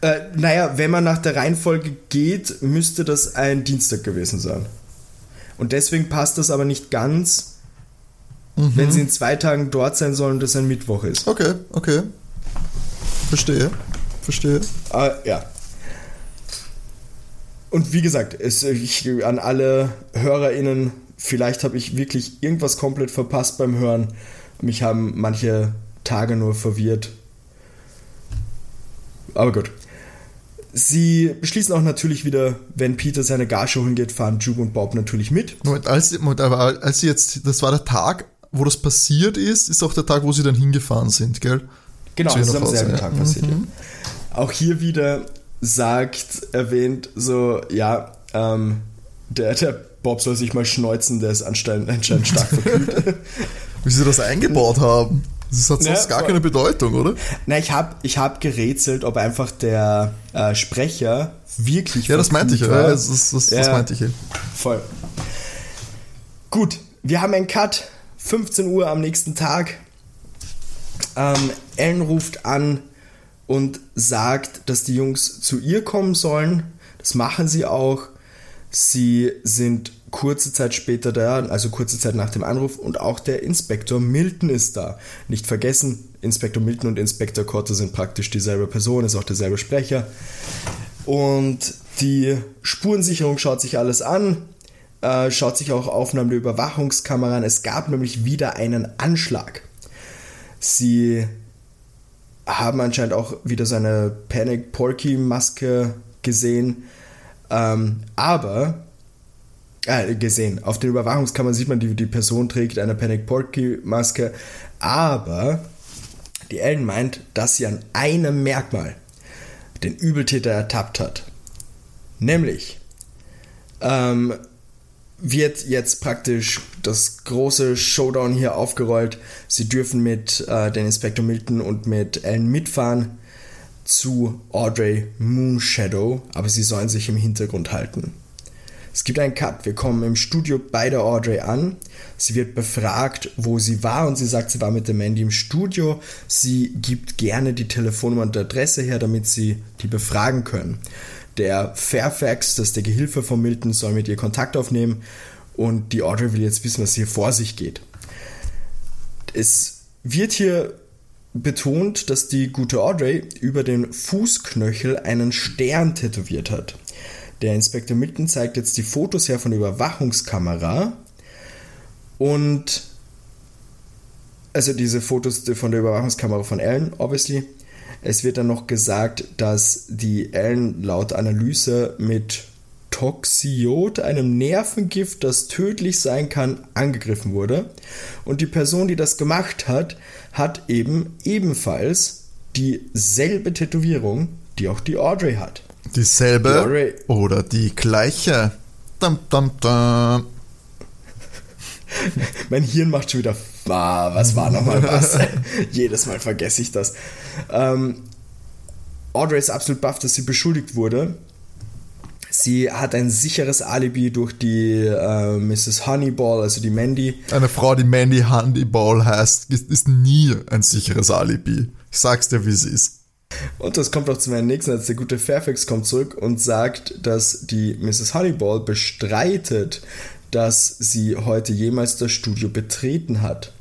S3: Äh, naja, wenn man nach der Reihenfolge geht, müsste das ein Dienstag gewesen sein. Und deswegen passt das aber nicht ganz, mhm. wenn sie in zwei Tagen dort sein sollen und das ein Mittwoch ist.
S2: Okay, okay. Verstehe. Verstehe.
S3: Äh, ja. Und wie gesagt, es, ich, an alle HörerInnen, vielleicht habe ich wirklich irgendwas komplett verpasst beim Hören. Mich haben manche Tage nur verwirrt. Aber gut. Sie beschließen auch natürlich wieder, wenn Peter seine Gage holen geht, fahren Juke und Bob natürlich mit.
S2: Moment, als, Moment, aber als sie jetzt, das war der Tag, wo das passiert ist, ist auch der Tag, wo sie dann hingefahren sind, gell?
S3: Genau, das ist am selben Tag passiert. Mhm. Auch hier wieder sagt, erwähnt, so, ja, Ähm, der, der Bob soll sich mal schneuzen, der ist anscheinend, anscheinend stark verkühlt. [LAUGHS]
S2: Wie sie das eingebaut haben. Das hat sonst
S3: Ja,
S2: gar keine Bedeutung, oder?
S3: Na, ich habe ich hab gerätselt, ob einfach der äh, Sprecher wirklich
S2: Ja, das meinte ich. Ja, das, das, das, das
S3: Ja.
S2: meinte ich. ja.
S3: Voll. Gut, wir haben einen Cut. 15 Uhr am nächsten Tag. Ähm, Ellen ruft an und sagt, dass die Jungs zu ihr kommen sollen. Das machen sie auch. Sie sind kurze Zeit später da, also kurze Zeit nach dem Anruf, und auch der Inspektor Milton ist da. Nicht vergessen, Inspektor Milton und Inspektor Cotter sind praktisch dieselbe Person, ist auch derselbe Sprecher. Und die Spurensicherung schaut sich alles an, äh, schaut sich auch Aufnahmen der Überwachungskamera an. Es gab nämlich wieder einen Anschlag. Sie haben anscheinend auch wieder so eine Panic Porky Maske gesehen. Ähm, aber, äh, gesehen, auf den Überwachungskameran sieht man, die, die Person trägt eine Panic Porky Maske. Aber die Ellen meint, dass sie an einem Merkmal den Übeltäter ertappt hat. Nämlich ähm, wird jetzt praktisch das große Showdown hier aufgerollt. Sie dürfen mit äh, den Inspektor Milton und mit Ellen mitfahren zu Audrey Moonshadow, aber sie sollen sich im Hintergrund halten. Es gibt einen Cut. Wir kommen im Studio bei der Audrey an. Sie wird befragt, wo sie war und sie sagt, sie war mit der Mandy im Studio. Sie gibt gerne die Telefonnummer und Adresse her, damit sie die befragen können. Der Fairfax, das ist der Gehilfe von Milton, soll mit ihr Kontakt aufnehmen und die Audrey will jetzt wissen, was hier vor sich geht. Es wird hier betont, dass die gute Audrey über den Fußknöchel einen Stern tätowiert hat. Der Inspektor Milton zeigt jetzt die Fotos her von der Überwachungskamera und also diese Fotos von der Überwachungskamera von Ellen, obviously. Es wird dann noch gesagt, dass die Ellen laut Analyse mit Toxiot, einem Nervengift, das tödlich sein kann, angegriffen wurde. Und die Person, die das gemacht hat, hat eben ebenfalls dieselbe Tätowierung, die auch die Audrey hat.
S2: Dieselbe
S3: Die Audrey-
S2: oder die gleiche. Dum, dum, dum. [LAUGHS]
S3: Mein Hirn macht schon wieder, was war nochmal was? [LAUGHS] Jedes Mal vergesse ich das. Ähm, Audrey ist absolut baff, dass sie beschuldigt wurde. Sie hat ein sicheres Alibi durch die äh, Mrs. Honeyball, also die Mandy.
S2: Eine Frau, die Mandy Handyball heißt, ist, ist nie ein sicheres Alibi. Ich sag's dir, wie es ist.
S3: Und das kommt auch zu meinem nächsten, als der gute Fairfax kommt zurück und sagt, dass die Mrs. Honeyball bestreitet, dass sie heute jemals das Studio betreten hat.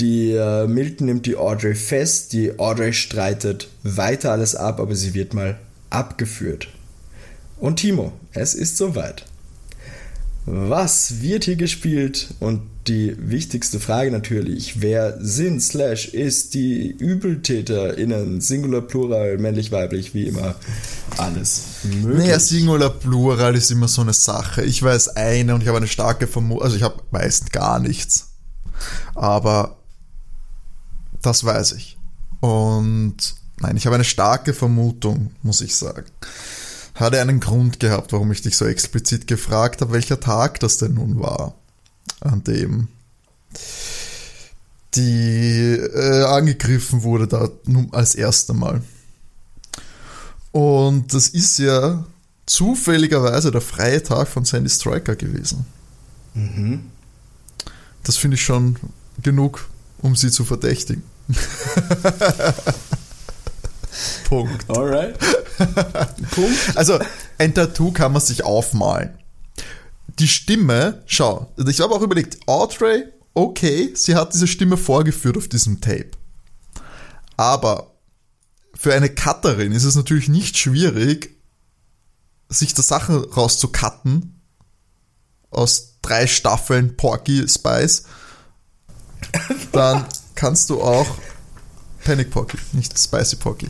S3: Die äh, Milton nimmt die Audrey fest, die Audrey streitet weiter alles ab, aber sie wird mal abgeführt. Und Timo, es ist soweit. Was wird hier gespielt? Und die wichtigste Frage natürlich, wer sind slash ist die ÜbeltäterInnen? Singular, Plural, männlich, weiblich, wie immer. Alles möglich.
S2: Naja, Singular Plural ist immer so eine Sache. Ich weiß eine und ich habe eine starke Vermutung, also ich habe weiß gar nichts. Aber das weiß ich. Und nein, ich habe eine starke Vermutung, muss ich sagen. Hatte einen Grund gehabt, warum ich dich so explizit gefragt habe, welcher Tag das denn nun war, an dem die äh, angegriffen wurde da nun als erste Mal. Und das ist ja zufälligerweise der freie Tag von Sandy Striker gewesen.
S3: Mhm.
S2: Das finde ich schon genug, um sie zu verdächtigen. [LAUGHS] Punkt.
S3: Alright. Punkt.
S2: Also, ein Tattoo kann man sich aufmalen. Die Stimme, schau, ich habe auch überlegt, Audrey, okay, sie hat diese Stimme vorgeführt auf diesem Tape. Aber für eine Cutterin ist es natürlich nicht schwierig, sich da Sachen rauszucutten aus drei Staffeln Porky Spice. Dann [LAUGHS] kannst du auch Panic Porky, nicht Spicy Porky.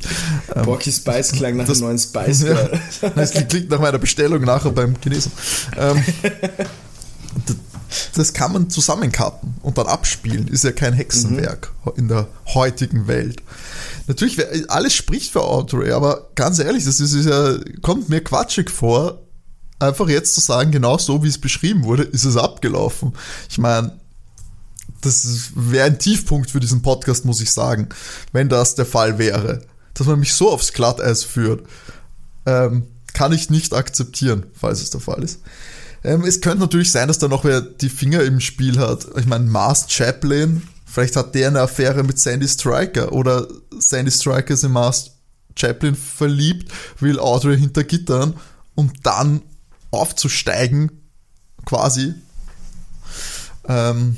S2: Ähm,
S3: Porky Spice klang nach
S2: das-
S3: einem neuen Spice [LAUGHS]
S2: ja, das klingt nach meiner Bestellung nachher beim Chinesen. Ähm, [LAUGHS] das kann man zusammencutten und dann abspielen. Ist ja kein Hexenwerk in der heutigen Welt. Natürlich, alles spricht für Audrey, aber ganz ehrlich, das ist ja, kommt mir quatschig vor, einfach jetzt zu sagen, genau so wie es beschrieben wurde, ist es abgelaufen. Ich meine, das wäre ein Tiefpunkt für diesen Podcast, muss ich sagen, wenn das der Fall wäre. Dass man mich so aufs Glatteis führt, ähm, kann ich nicht akzeptieren, falls es der Fall ist. Ähm, es könnte natürlich sein, dass da noch wer die Finger im Spiel hat. Ich meine, Mars Chaplin, vielleicht hat der eine Affäre mit Sandy Striker oder Sandy Striker ist in Mars Chaplin verliebt, will Audrey hinter Gittern, um dann aufzusteigen, quasi. Ähm,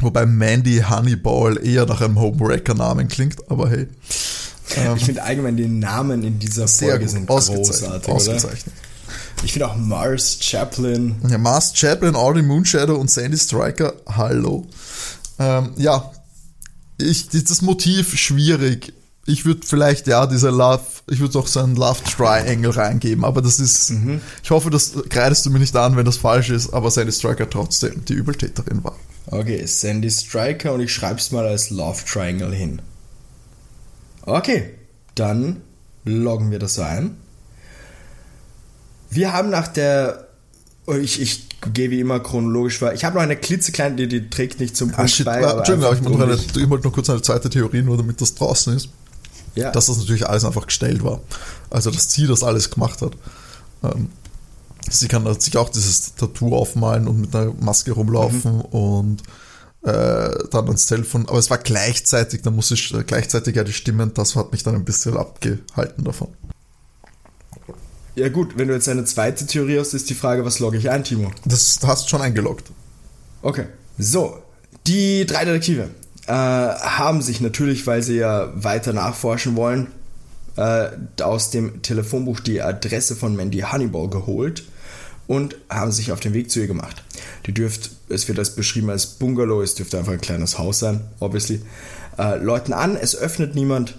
S2: wobei Mandy Honeyball eher nach einem Homewrecker-Namen klingt, aber hey.
S3: Ähm, ich finde allgemein die Namen in dieser Folge gut, sind großartig, ausgezeichnet. Oder? Ich finde auch Mars Chaplin.
S2: Ja, Mars Chaplin, Audrey Moonshadow und Sandy Striker, hallo. Ähm, ja, ich, das Motiv schwierig ich würde vielleicht, ja, dieser Love, ich würde auch so einen Love Triangle reingeben, aber das ist, mhm. ich hoffe, das kreidest du mir nicht an, wenn das falsch ist, aber Sandy Striker trotzdem die Übeltäterin war.
S3: Okay, Sandy Striker und ich schreibe es mal als Love Triangle hin. Okay, dann loggen wir das so ein. Wir haben nach der, oh, ich, ich gehe wie immer chronologisch vor. Ich habe noch eine klitzekleine, die, die trägt nicht zum
S2: ah, Punkt ah, bei. Entschuldigung, aber ich, eine, ich wollte noch kurz eine zweite Theorie, nur damit das draußen ist ja. dass das natürlich alles einfach gestellt war. Also, dass sie das alles gemacht hat. Ähm, sie kann sich auch dieses Tattoo aufmalen und mit einer Maske rumlaufen mhm. und äh, dann ans Telefon. Aber es war gleichzeitig, da muss ich äh, gleichzeitig ja die Stimmen, das hat mich dann ein bisschen abgehalten davon.
S3: Ja gut, wenn du jetzt eine zweite Theorie hast, ist die Frage, was logge ich ein, Timo?
S2: Das hast du schon eingeloggt.
S3: Okay. So, die drei Detektive äh, haben sich natürlich, weil sie ja weiter nachforschen wollen, äh, aus dem Telefonbuch die Adresse von Mandy Honeyball geholt und haben sich auf den Weg zu ihr gemacht. Die dürft, es wird als beschrieben als Bungalow, es dürfte einfach ein kleines Haus sein, obviously. Äh, läuten an, es öffnet niemand.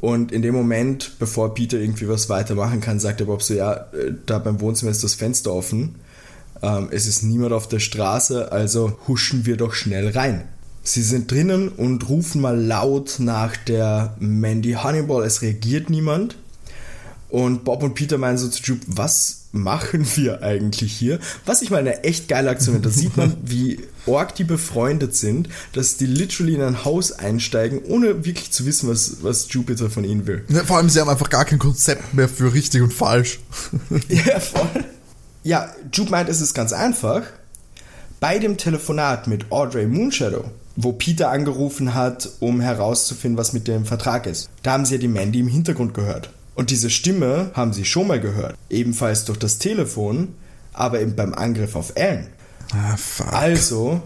S3: Und in dem Moment, bevor Peter irgendwie was weitermachen kann, sagt der Bob so, ja, äh, da beim Wohnzimmer ist das Fenster offen. Ähm, es ist niemand auf der Straße, also huschen wir doch schnell rein. Sie sind drinnen und rufen mal laut nach der Mandy Honeyball. Es reagiert niemand. Und Bob und Peter meinen so zu Jupe, was machen wir eigentlich hier? Was ich mal eine echt geile Aktion finde. Da sieht man, [LAUGHS] wie org die befreundet sind, dass die literally in ein Haus einsteigen, ohne wirklich zu wissen, was, was Jupiter von ihnen will.
S2: Ja, vor allem, sie haben einfach gar kein Konzept mehr für richtig und falsch. [LAUGHS]
S3: ja, voll. Ja, Jupe meint, es ist ganz einfach. Bei dem Telefonat mit Audrey Moonshadow wo Peter angerufen hat, um herauszufinden, was mit dem Vertrag ist. Da haben sie ja die Mandy im Hintergrund gehört. Und diese Stimme haben sie schon mal gehört. Ebenfalls durch das Telefon, aber eben beim Angriff auf Alan. Ah, also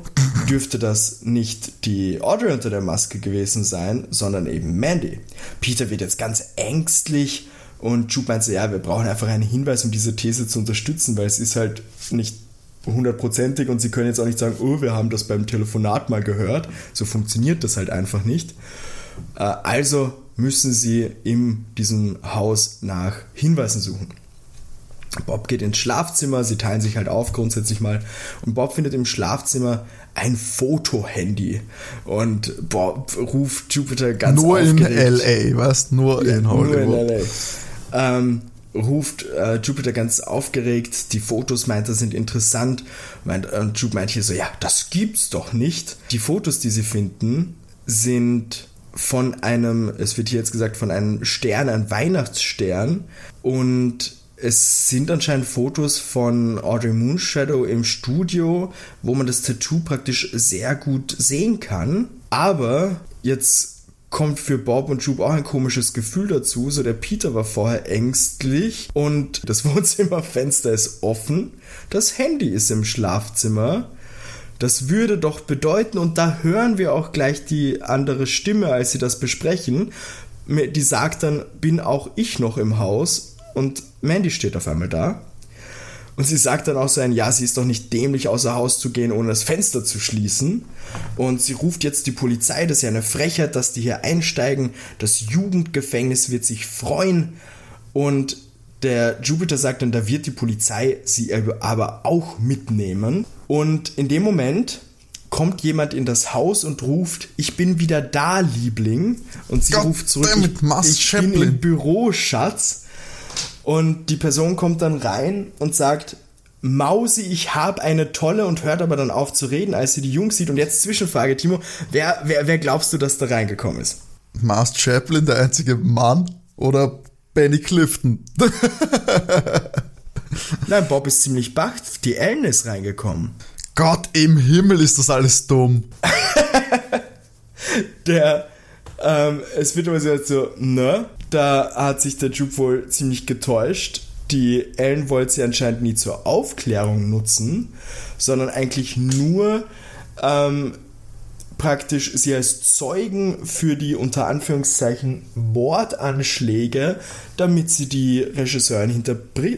S3: dürfte das nicht die Audrey unter der Maske gewesen sein, sondern eben Mandy. Peter wird jetzt ganz ängstlich und Jude meint so, ja, wir brauchen einfach einen Hinweis, um diese These zu unterstützen, weil es ist halt nicht hundertprozentig und sie können jetzt auch nicht sagen, oh, wir haben das beim Telefonat mal gehört. So funktioniert das halt einfach nicht. Äh, also müssen sie in diesem Haus nach Hinweisen suchen. Bob geht ins Schlafzimmer, sie teilen sich halt auf grundsätzlich mal und Bob findet im Schlafzimmer ein Fotohandy und Bob ruft Jupiter ganz
S2: Nur aufgeregt. in LA, was? Nur ja, in Hollywood. Nur in
S3: LA. Ähm, ruft äh, Jupiter ganz aufgeregt, die Fotos meint er sind interessant. Meint, und Jupe meint hier so, ja, das gibt's doch nicht. Die Fotos, die sie finden, sind von einem, es wird hier jetzt gesagt, von einem Stern, einem Weihnachtsstern. Und es sind anscheinend Fotos von Audrey Moonshadow im Studio, wo man das Tattoo praktisch sehr gut sehen kann. Aber jetzt kommt für Bob und Jupe auch ein komisches Gefühl dazu. So der Peter war vorher ängstlich und das [LAUGHS] Wohnzimmerfenster ist offen. Das Handy ist im Schlafzimmer. Das würde doch bedeuten, und da hören wir auch gleich die andere Stimme, als sie das besprechen. Die sagt dann, bin auch ich noch im Haus und Mandy steht auf einmal da. Und sie sagt dann auch so ein, ja, sie ist doch nicht dämlich außer Haus zu gehen, ohne das Fenster zu schließen. Und sie ruft jetzt die Polizei, das ist ja eine Frechheit, dass die hier einsteigen. Das Jugendgefängnis wird sich freuen. Und der Jupiter sagt dann, da wird die Polizei sie aber auch mitnehmen. Und in dem Moment kommt jemand in das Haus und ruft, ich bin wieder da, Liebling. Und sie God ruft zurück, ich, ich bin im Büro, Schatz. Und die Person kommt dann rein und sagt, Mausi, ich habe eine tolle und hört aber dann auf zu reden, als sie die Jungs sieht. Und jetzt Zwischenfrage, Timo, wer, wer, wer glaubst du, dass da reingekommen ist?
S2: Mars Chaplin, der einzige Mann oder Benny Clifton? [LAUGHS]
S3: Nein, Bob ist ziemlich bacht. Die Ellen ist reingekommen.
S2: Gott im Himmel ist das alles dumm. [LAUGHS]
S3: der, ähm, es wird aber so, ne? Da hat sich der Jupe wohl ziemlich getäuscht. Die Ellen wollte sie anscheinend nie zur Aufklärung nutzen, sondern eigentlich nur ähm, praktisch sie als Zeugen für die unter Anführungszeichen Mordanschläge, damit sie die Regisseurin hinter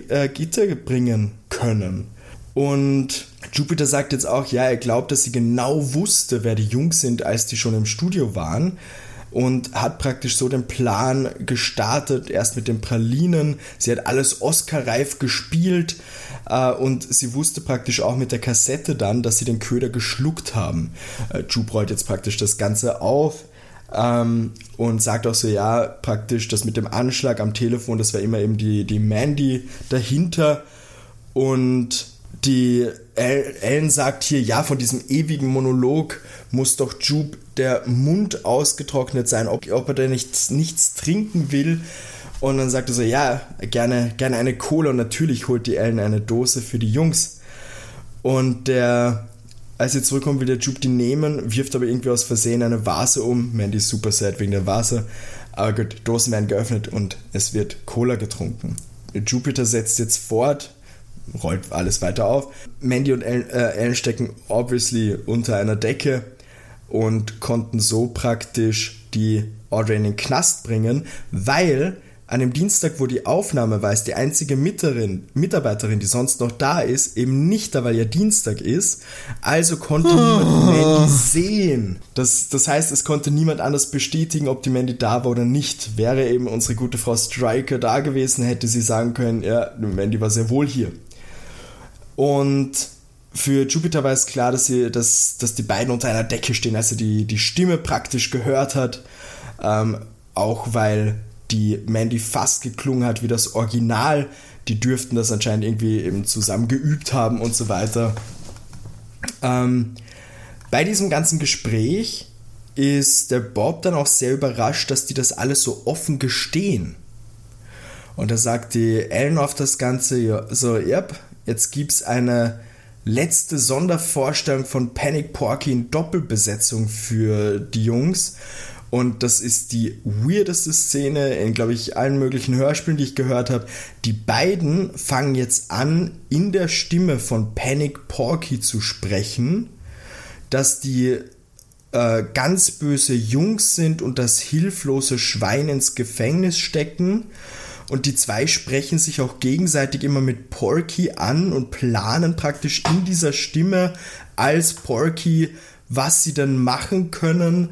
S3: äh, Gitter bringen können. Und Jupiter sagt jetzt auch, ja, er glaubt, dass sie genau wusste, wer die Jungs sind, als die schon im Studio waren und hat praktisch so den Plan gestartet, erst mit den Pralinen. Sie hat alles Oscar-reif gespielt äh, und sie wusste praktisch auch mit der Kassette dann, dass sie den Köder geschluckt haben. Äh, Jupe rollt jetzt praktisch das Ganze auf. Ähm, und sagt auch so, ja, praktisch das mit dem Anschlag am Telefon, das war immer eben die, die Mandy dahinter. Und die Ellen sagt hier, ja, von diesem ewigen Monolog muss doch Jupe der Mund ausgetrocknet sein, ob, ob er da nichts, nichts trinken will. Und dann sagt er so, ja, gerne, gerne eine Cola und natürlich holt die Ellen eine Dose für die Jungs. Und der, als sie zurückkommt, will der Jupe die nehmen, wirft aber irgendwie aus Versehen eine Vase um. Mandy ist super sad wegen der Vase. Aber gut, Dosen werden geöffnet und es wird Cola getrunken. Jupiter setzt jetzt fort, rollt alles weiter auf. Mandy und Ellen, äh, Ellen stecken obviously unter einer Decke und konnten so praktisch die Audrey in den Knast bringen, weil an dem Dienstag, wo die Aufnahme war, ist die einzige Miterin, Mitarbeiterin, die sonst noch da ist, eben nicht da, weil ja Dienstag ist. Also konnte [GASPS] niemand Mandy sehen. Das, das heißt, es konnte niemand anders bestätigen, ob die Mandy da war oder nicht. Wäre eben unsere gute Frau Striker da gewesen, hätte sie sagen können, ja, Mandy war sehr wohl hier. Und für Jupiter war es klar, dass, sie, dass, dass die beiden unter einer Decke stehen, als er die, die Stimme praktisch gehört hat. Ähm, auch weil die Mandy fast geklungen hat wie das Original. Die dürften das anscheinend irgendwie eben zusammen geübt haben und so weiter. Ähm, bei diesem ganzen Gespräch ist der Bob dann auch sehr überrascht, dass die das alles so offen gestehen. Und da sagt die Ellen auf das Ganze ja, so, yep, jetzt gibt's eine letzte Sondervorstellung von Panic Porky in Doppelbesetzung für die Jungs. Und das ist die weirdeste Szene in, glaube ich, allen möglichen Hörspielen, die ich gehört habe. Die beiden fangen jetzt an, in der Stimme von Panic Porky zu sprechen, dass die äh, ganz böse Jungs sind und das hilflose Schwein ins Gefängnis stecken. Und die zwei sprechen sich auch gegenseitig immer mit Porky an und planen praktisch in dieser Stimme als Porky, was sie dann machen können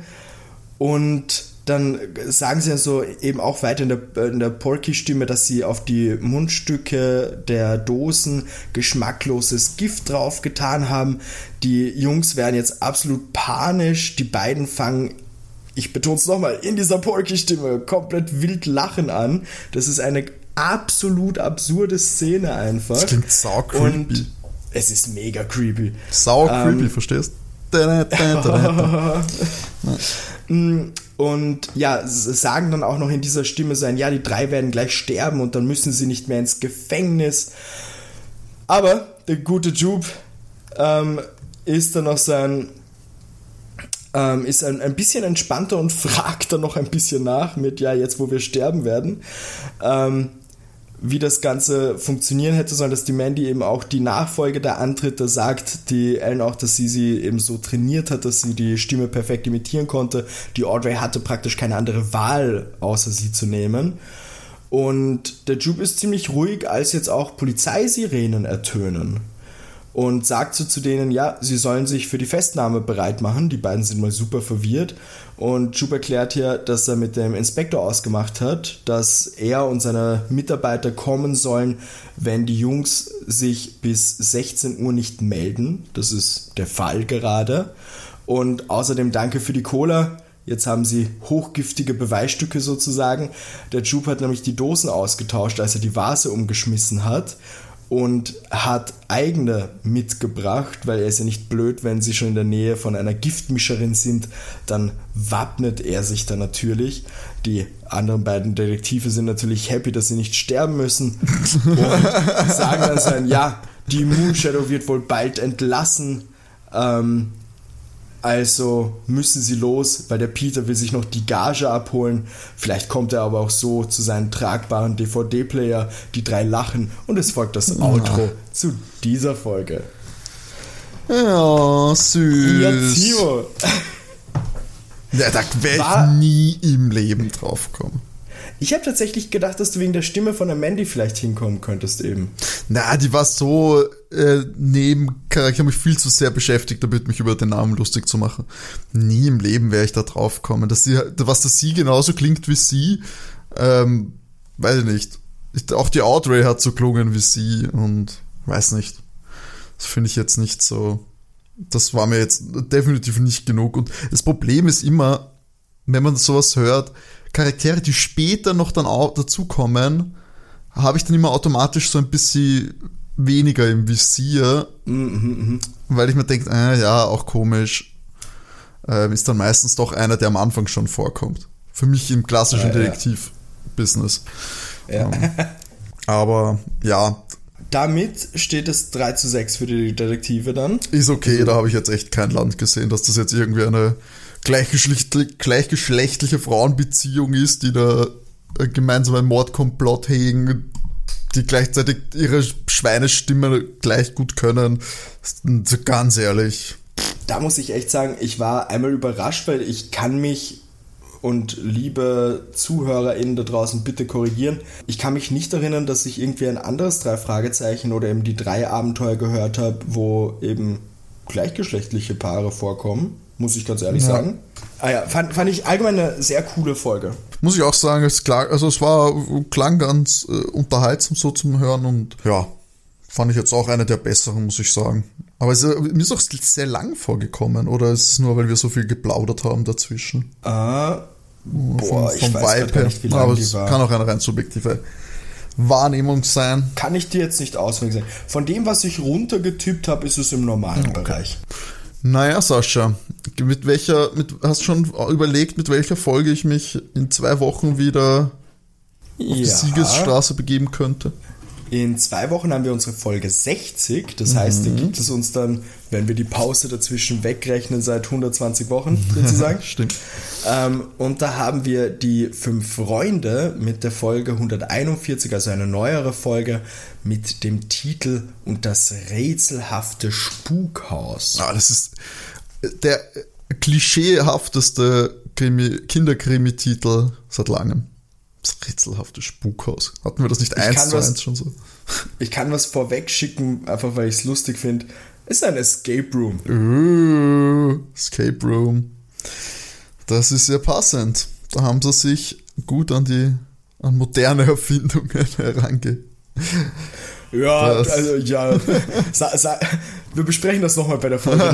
S3: und dann sagen sie ja so eben auch weiter in der, in der Porky-Stimme, dass sie auf die Mundstücke der Dosen geschmackloses Gift draufgetan haben. Die Jungs werden jetzt absolut panisch. Die beiden fangen, ich betone es nochmal, in dieser Porky-Stimme komplett wild lachen an. Das ist eine absolut absurde Szene einfach. Das
S2: klingt sau creepy. Und
S3: es ist mega creepy.
S2: Sau creepy, ähm, verstehst? [LAUGHS]
S3: Und ja, sagen dann auch noch in dieser Stimme sein, ja, die drei werden gleich sterben und dann müssen sie nicht mehr ins Gefängnis. Aber der gute Jupe ähm, ist dann noch sein, ähm, ist ein, ein bisschen entspannter und [LAUGHS] fragt dann noch ein bisschen nach mit, ja, jetzt wo wir sterben werden. Ähm, wie das Ganze funktionieren hätte sollen, dass die Mandy eben auch die Nachfolge der Antritte sagt, die Ellen auch, dass sie sie eben so trainiert hat, dass sie die Stimme perfekt imitieren konnte. Die Audrey hatte praktisch keine andere Wahl, außer sie zu nehmen. Und der Jupe ist ziemlich ruhig, als jetzt auch Polizeisirenen ertönen und sagt so zu denen, ja, sie sollen sich für die Festnahme bereit machen. Die beiden sind mal super verwirrt und Jupe erklärt hier, dass er mit dem Inspektor ausgemacht hat, dass er und seine Mitarbeiter kommen sollen, wenn die Jungs sich bis 16 Uhr nicht melden. Das ist der Fall gerade. Und außerdem danke für die Cola. Jetzt haben sie hochgiftige Beweisstücke sozusagen. Der Jupe hat nämlich die Dosen ausgetauscht, als er die Vase umgeschmissen hat und hat eigene mitgebracht, weil er ist ja nicht blöd, wenn sie schon in der Nähe von einer Giftmischerin sind, dann wappnet er sich da natürlich. Die anderen beiden Detektive sind natürlich happy, dass sie nicht sterben müssen [LAUGHS] und sagen dann so ein, ja, die Moonshadow wird wohl bald entlassen, ähm, also müssen sie los, weil der Peter will sich noch die Gage abholen. Vielleicht kommt er aber auch so zu seinem tragbaren DVD-Player. Die drei lachen und es folgt das Outro ja. zu dieser Folge.
S2: Ja, süß. Ja, Timo. Ja, da wäre ich nie im Leben drauf kommen.
S3: Ich habe tatsächlich gedacht, dass du wegen der Stimme von der Mandy vielleicht hinkommen könntest eben.
S2: Na, die war so äh, neben Ich habe mich viel zu sehr beschäftigt, damit mich über den Namen lustig zu machen. Nie im Leben wäre ich da drauf gekommen. Dass die, was das sie genauso klingt wie sie, ähm, weiß ich nicht. Ich, auch die Audrey hat so klungen wie sie und weiß nicht. Das finde ich jetzt nicht so. Das war mir jetzt definitiv nicht genug. Und das Problem ist immer, wenn man sowas hört, Charaktere, die später noch dann auch dazukommen, habe ich dann immer automatisch so ein bisschen weniger im Visier, mhm, weil ich mir denke, äh, ja, auch komisch, äh, ist dann meistens doch einer, der am Anfang schon vorkommt. Für mich im klassischen ja, Detektiv-Business. Ja. Ähm, aber ja.
S3: Damit steht es 3 zu 6 für die Detektive dann.
S2: Ist okay, da habe ich jetzt echt kein Land gesehen, dass das jetzt irgendwie eine gleichgeschlechtliche, gleichgeschlechtliche Frauenbeziehung ist, die da gemeinsam einen Mordkomplott hegen, die gleichzeitig ihre Schweinestimme gleich gut können. Ganz ehrlich.
S3: Da muss ich echt sagen, ich war einmal überrascht, weil ich kann mich und liebe ZuhörerInnen da draußen bitte korrigieren. Ich kann mich nicht erinnern, dass ich irgendwie ein anderes drei Fragezeichen oder eben die drei Abenteuer gehört habe, wo eben gleichgeschlechtliche Paare vorkommen muss ich ganz ehrlich ja. sagen. Ah ja, fand, fand ich allgemein eine sehr coole Folge.
S2: Muss ich auch sagen, es, klang, also es war, klang ganz äh, unterhaltsam so zum Hören und ja, fand ich jetzt auch eine der besseren, muss ich sagen. Aber es, mir ist auch sehr lang vorgekommen, oder ist es nur, weil wir so viel geplaudert haben dazwischen?
S3: Ah, boah,
S2: vom, vom Vibe her. Nicht, Aber es war. kann auch eine rein subjektive Wahrnehmung sein.
S3: Kann ich dir jetzt nicht auswendig sagen. Von dem, was ich runtergetippt habe, ist es im normalen okay. Bereich.
S2: Naja, Sascha, mit welcher, mit, hast du schon überlegt, mit welcher Folge ich mich in zwei Wochen wieder ja. auf die Siegesstraße begeben könnte?
S3: In zwei Wochen haben wir unsere Folge 60. Das mhm. heißt, die gibt es uns dann, wenn wir die Pause dazwischen wegrechnen, seit 120 Wochen [LAUGHS] sozusagen.
S2: Stimmt.
S3: Ähm, und da haben wir die fünf Freunde mit der Folge 141, also eine neuere Folge mit dem Titel Und das rätselhafte Spukhaus.
S2: Ah, das ist der klischeehafteste Kinderkrimi-Titel seit langem. Das rätselhafte Spukhaus. Hatten wir das nicht eins zu eins schon so? [LAUGHS]
S3: Ich kann was vorweg schicken, einfach weil ich es lustig finde. Ist ein Escape Room.
S2: Uh, Escape Room. Das ist sehr passend. Da haben sie sich gut an die an moderne Erfindungen [LAUGHS] herange.
S3: Ja, das. also ja. [LAUGHS] Sa, sa, wir besprechen das nochmal bei der Folge.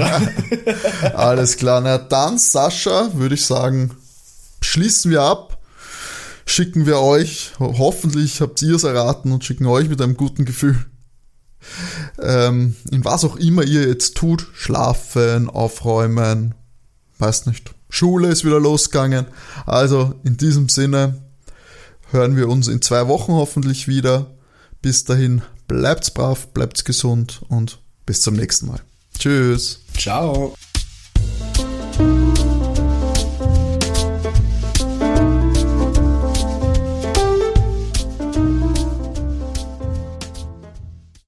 S2: Alles klar. Na dann, Sascha, würde ich sagen, schließen wir ab schicken wir euch, hoffentlich habt ihr es erraten und schicken euch mit einem guten Gefühl. Ähm, in was auch immer ihr jetzt tut, schlafen, aufräumen, weiß nicht. Schule ist wieder losgegangen. Also in diesem Sinne hören wir uns in zwei Wochen hoffentlich wieder. Bis dahin bleibt's brav, bleibt's gesund und bis zum nächsten Mal. Tschüss.
S3: Ciao.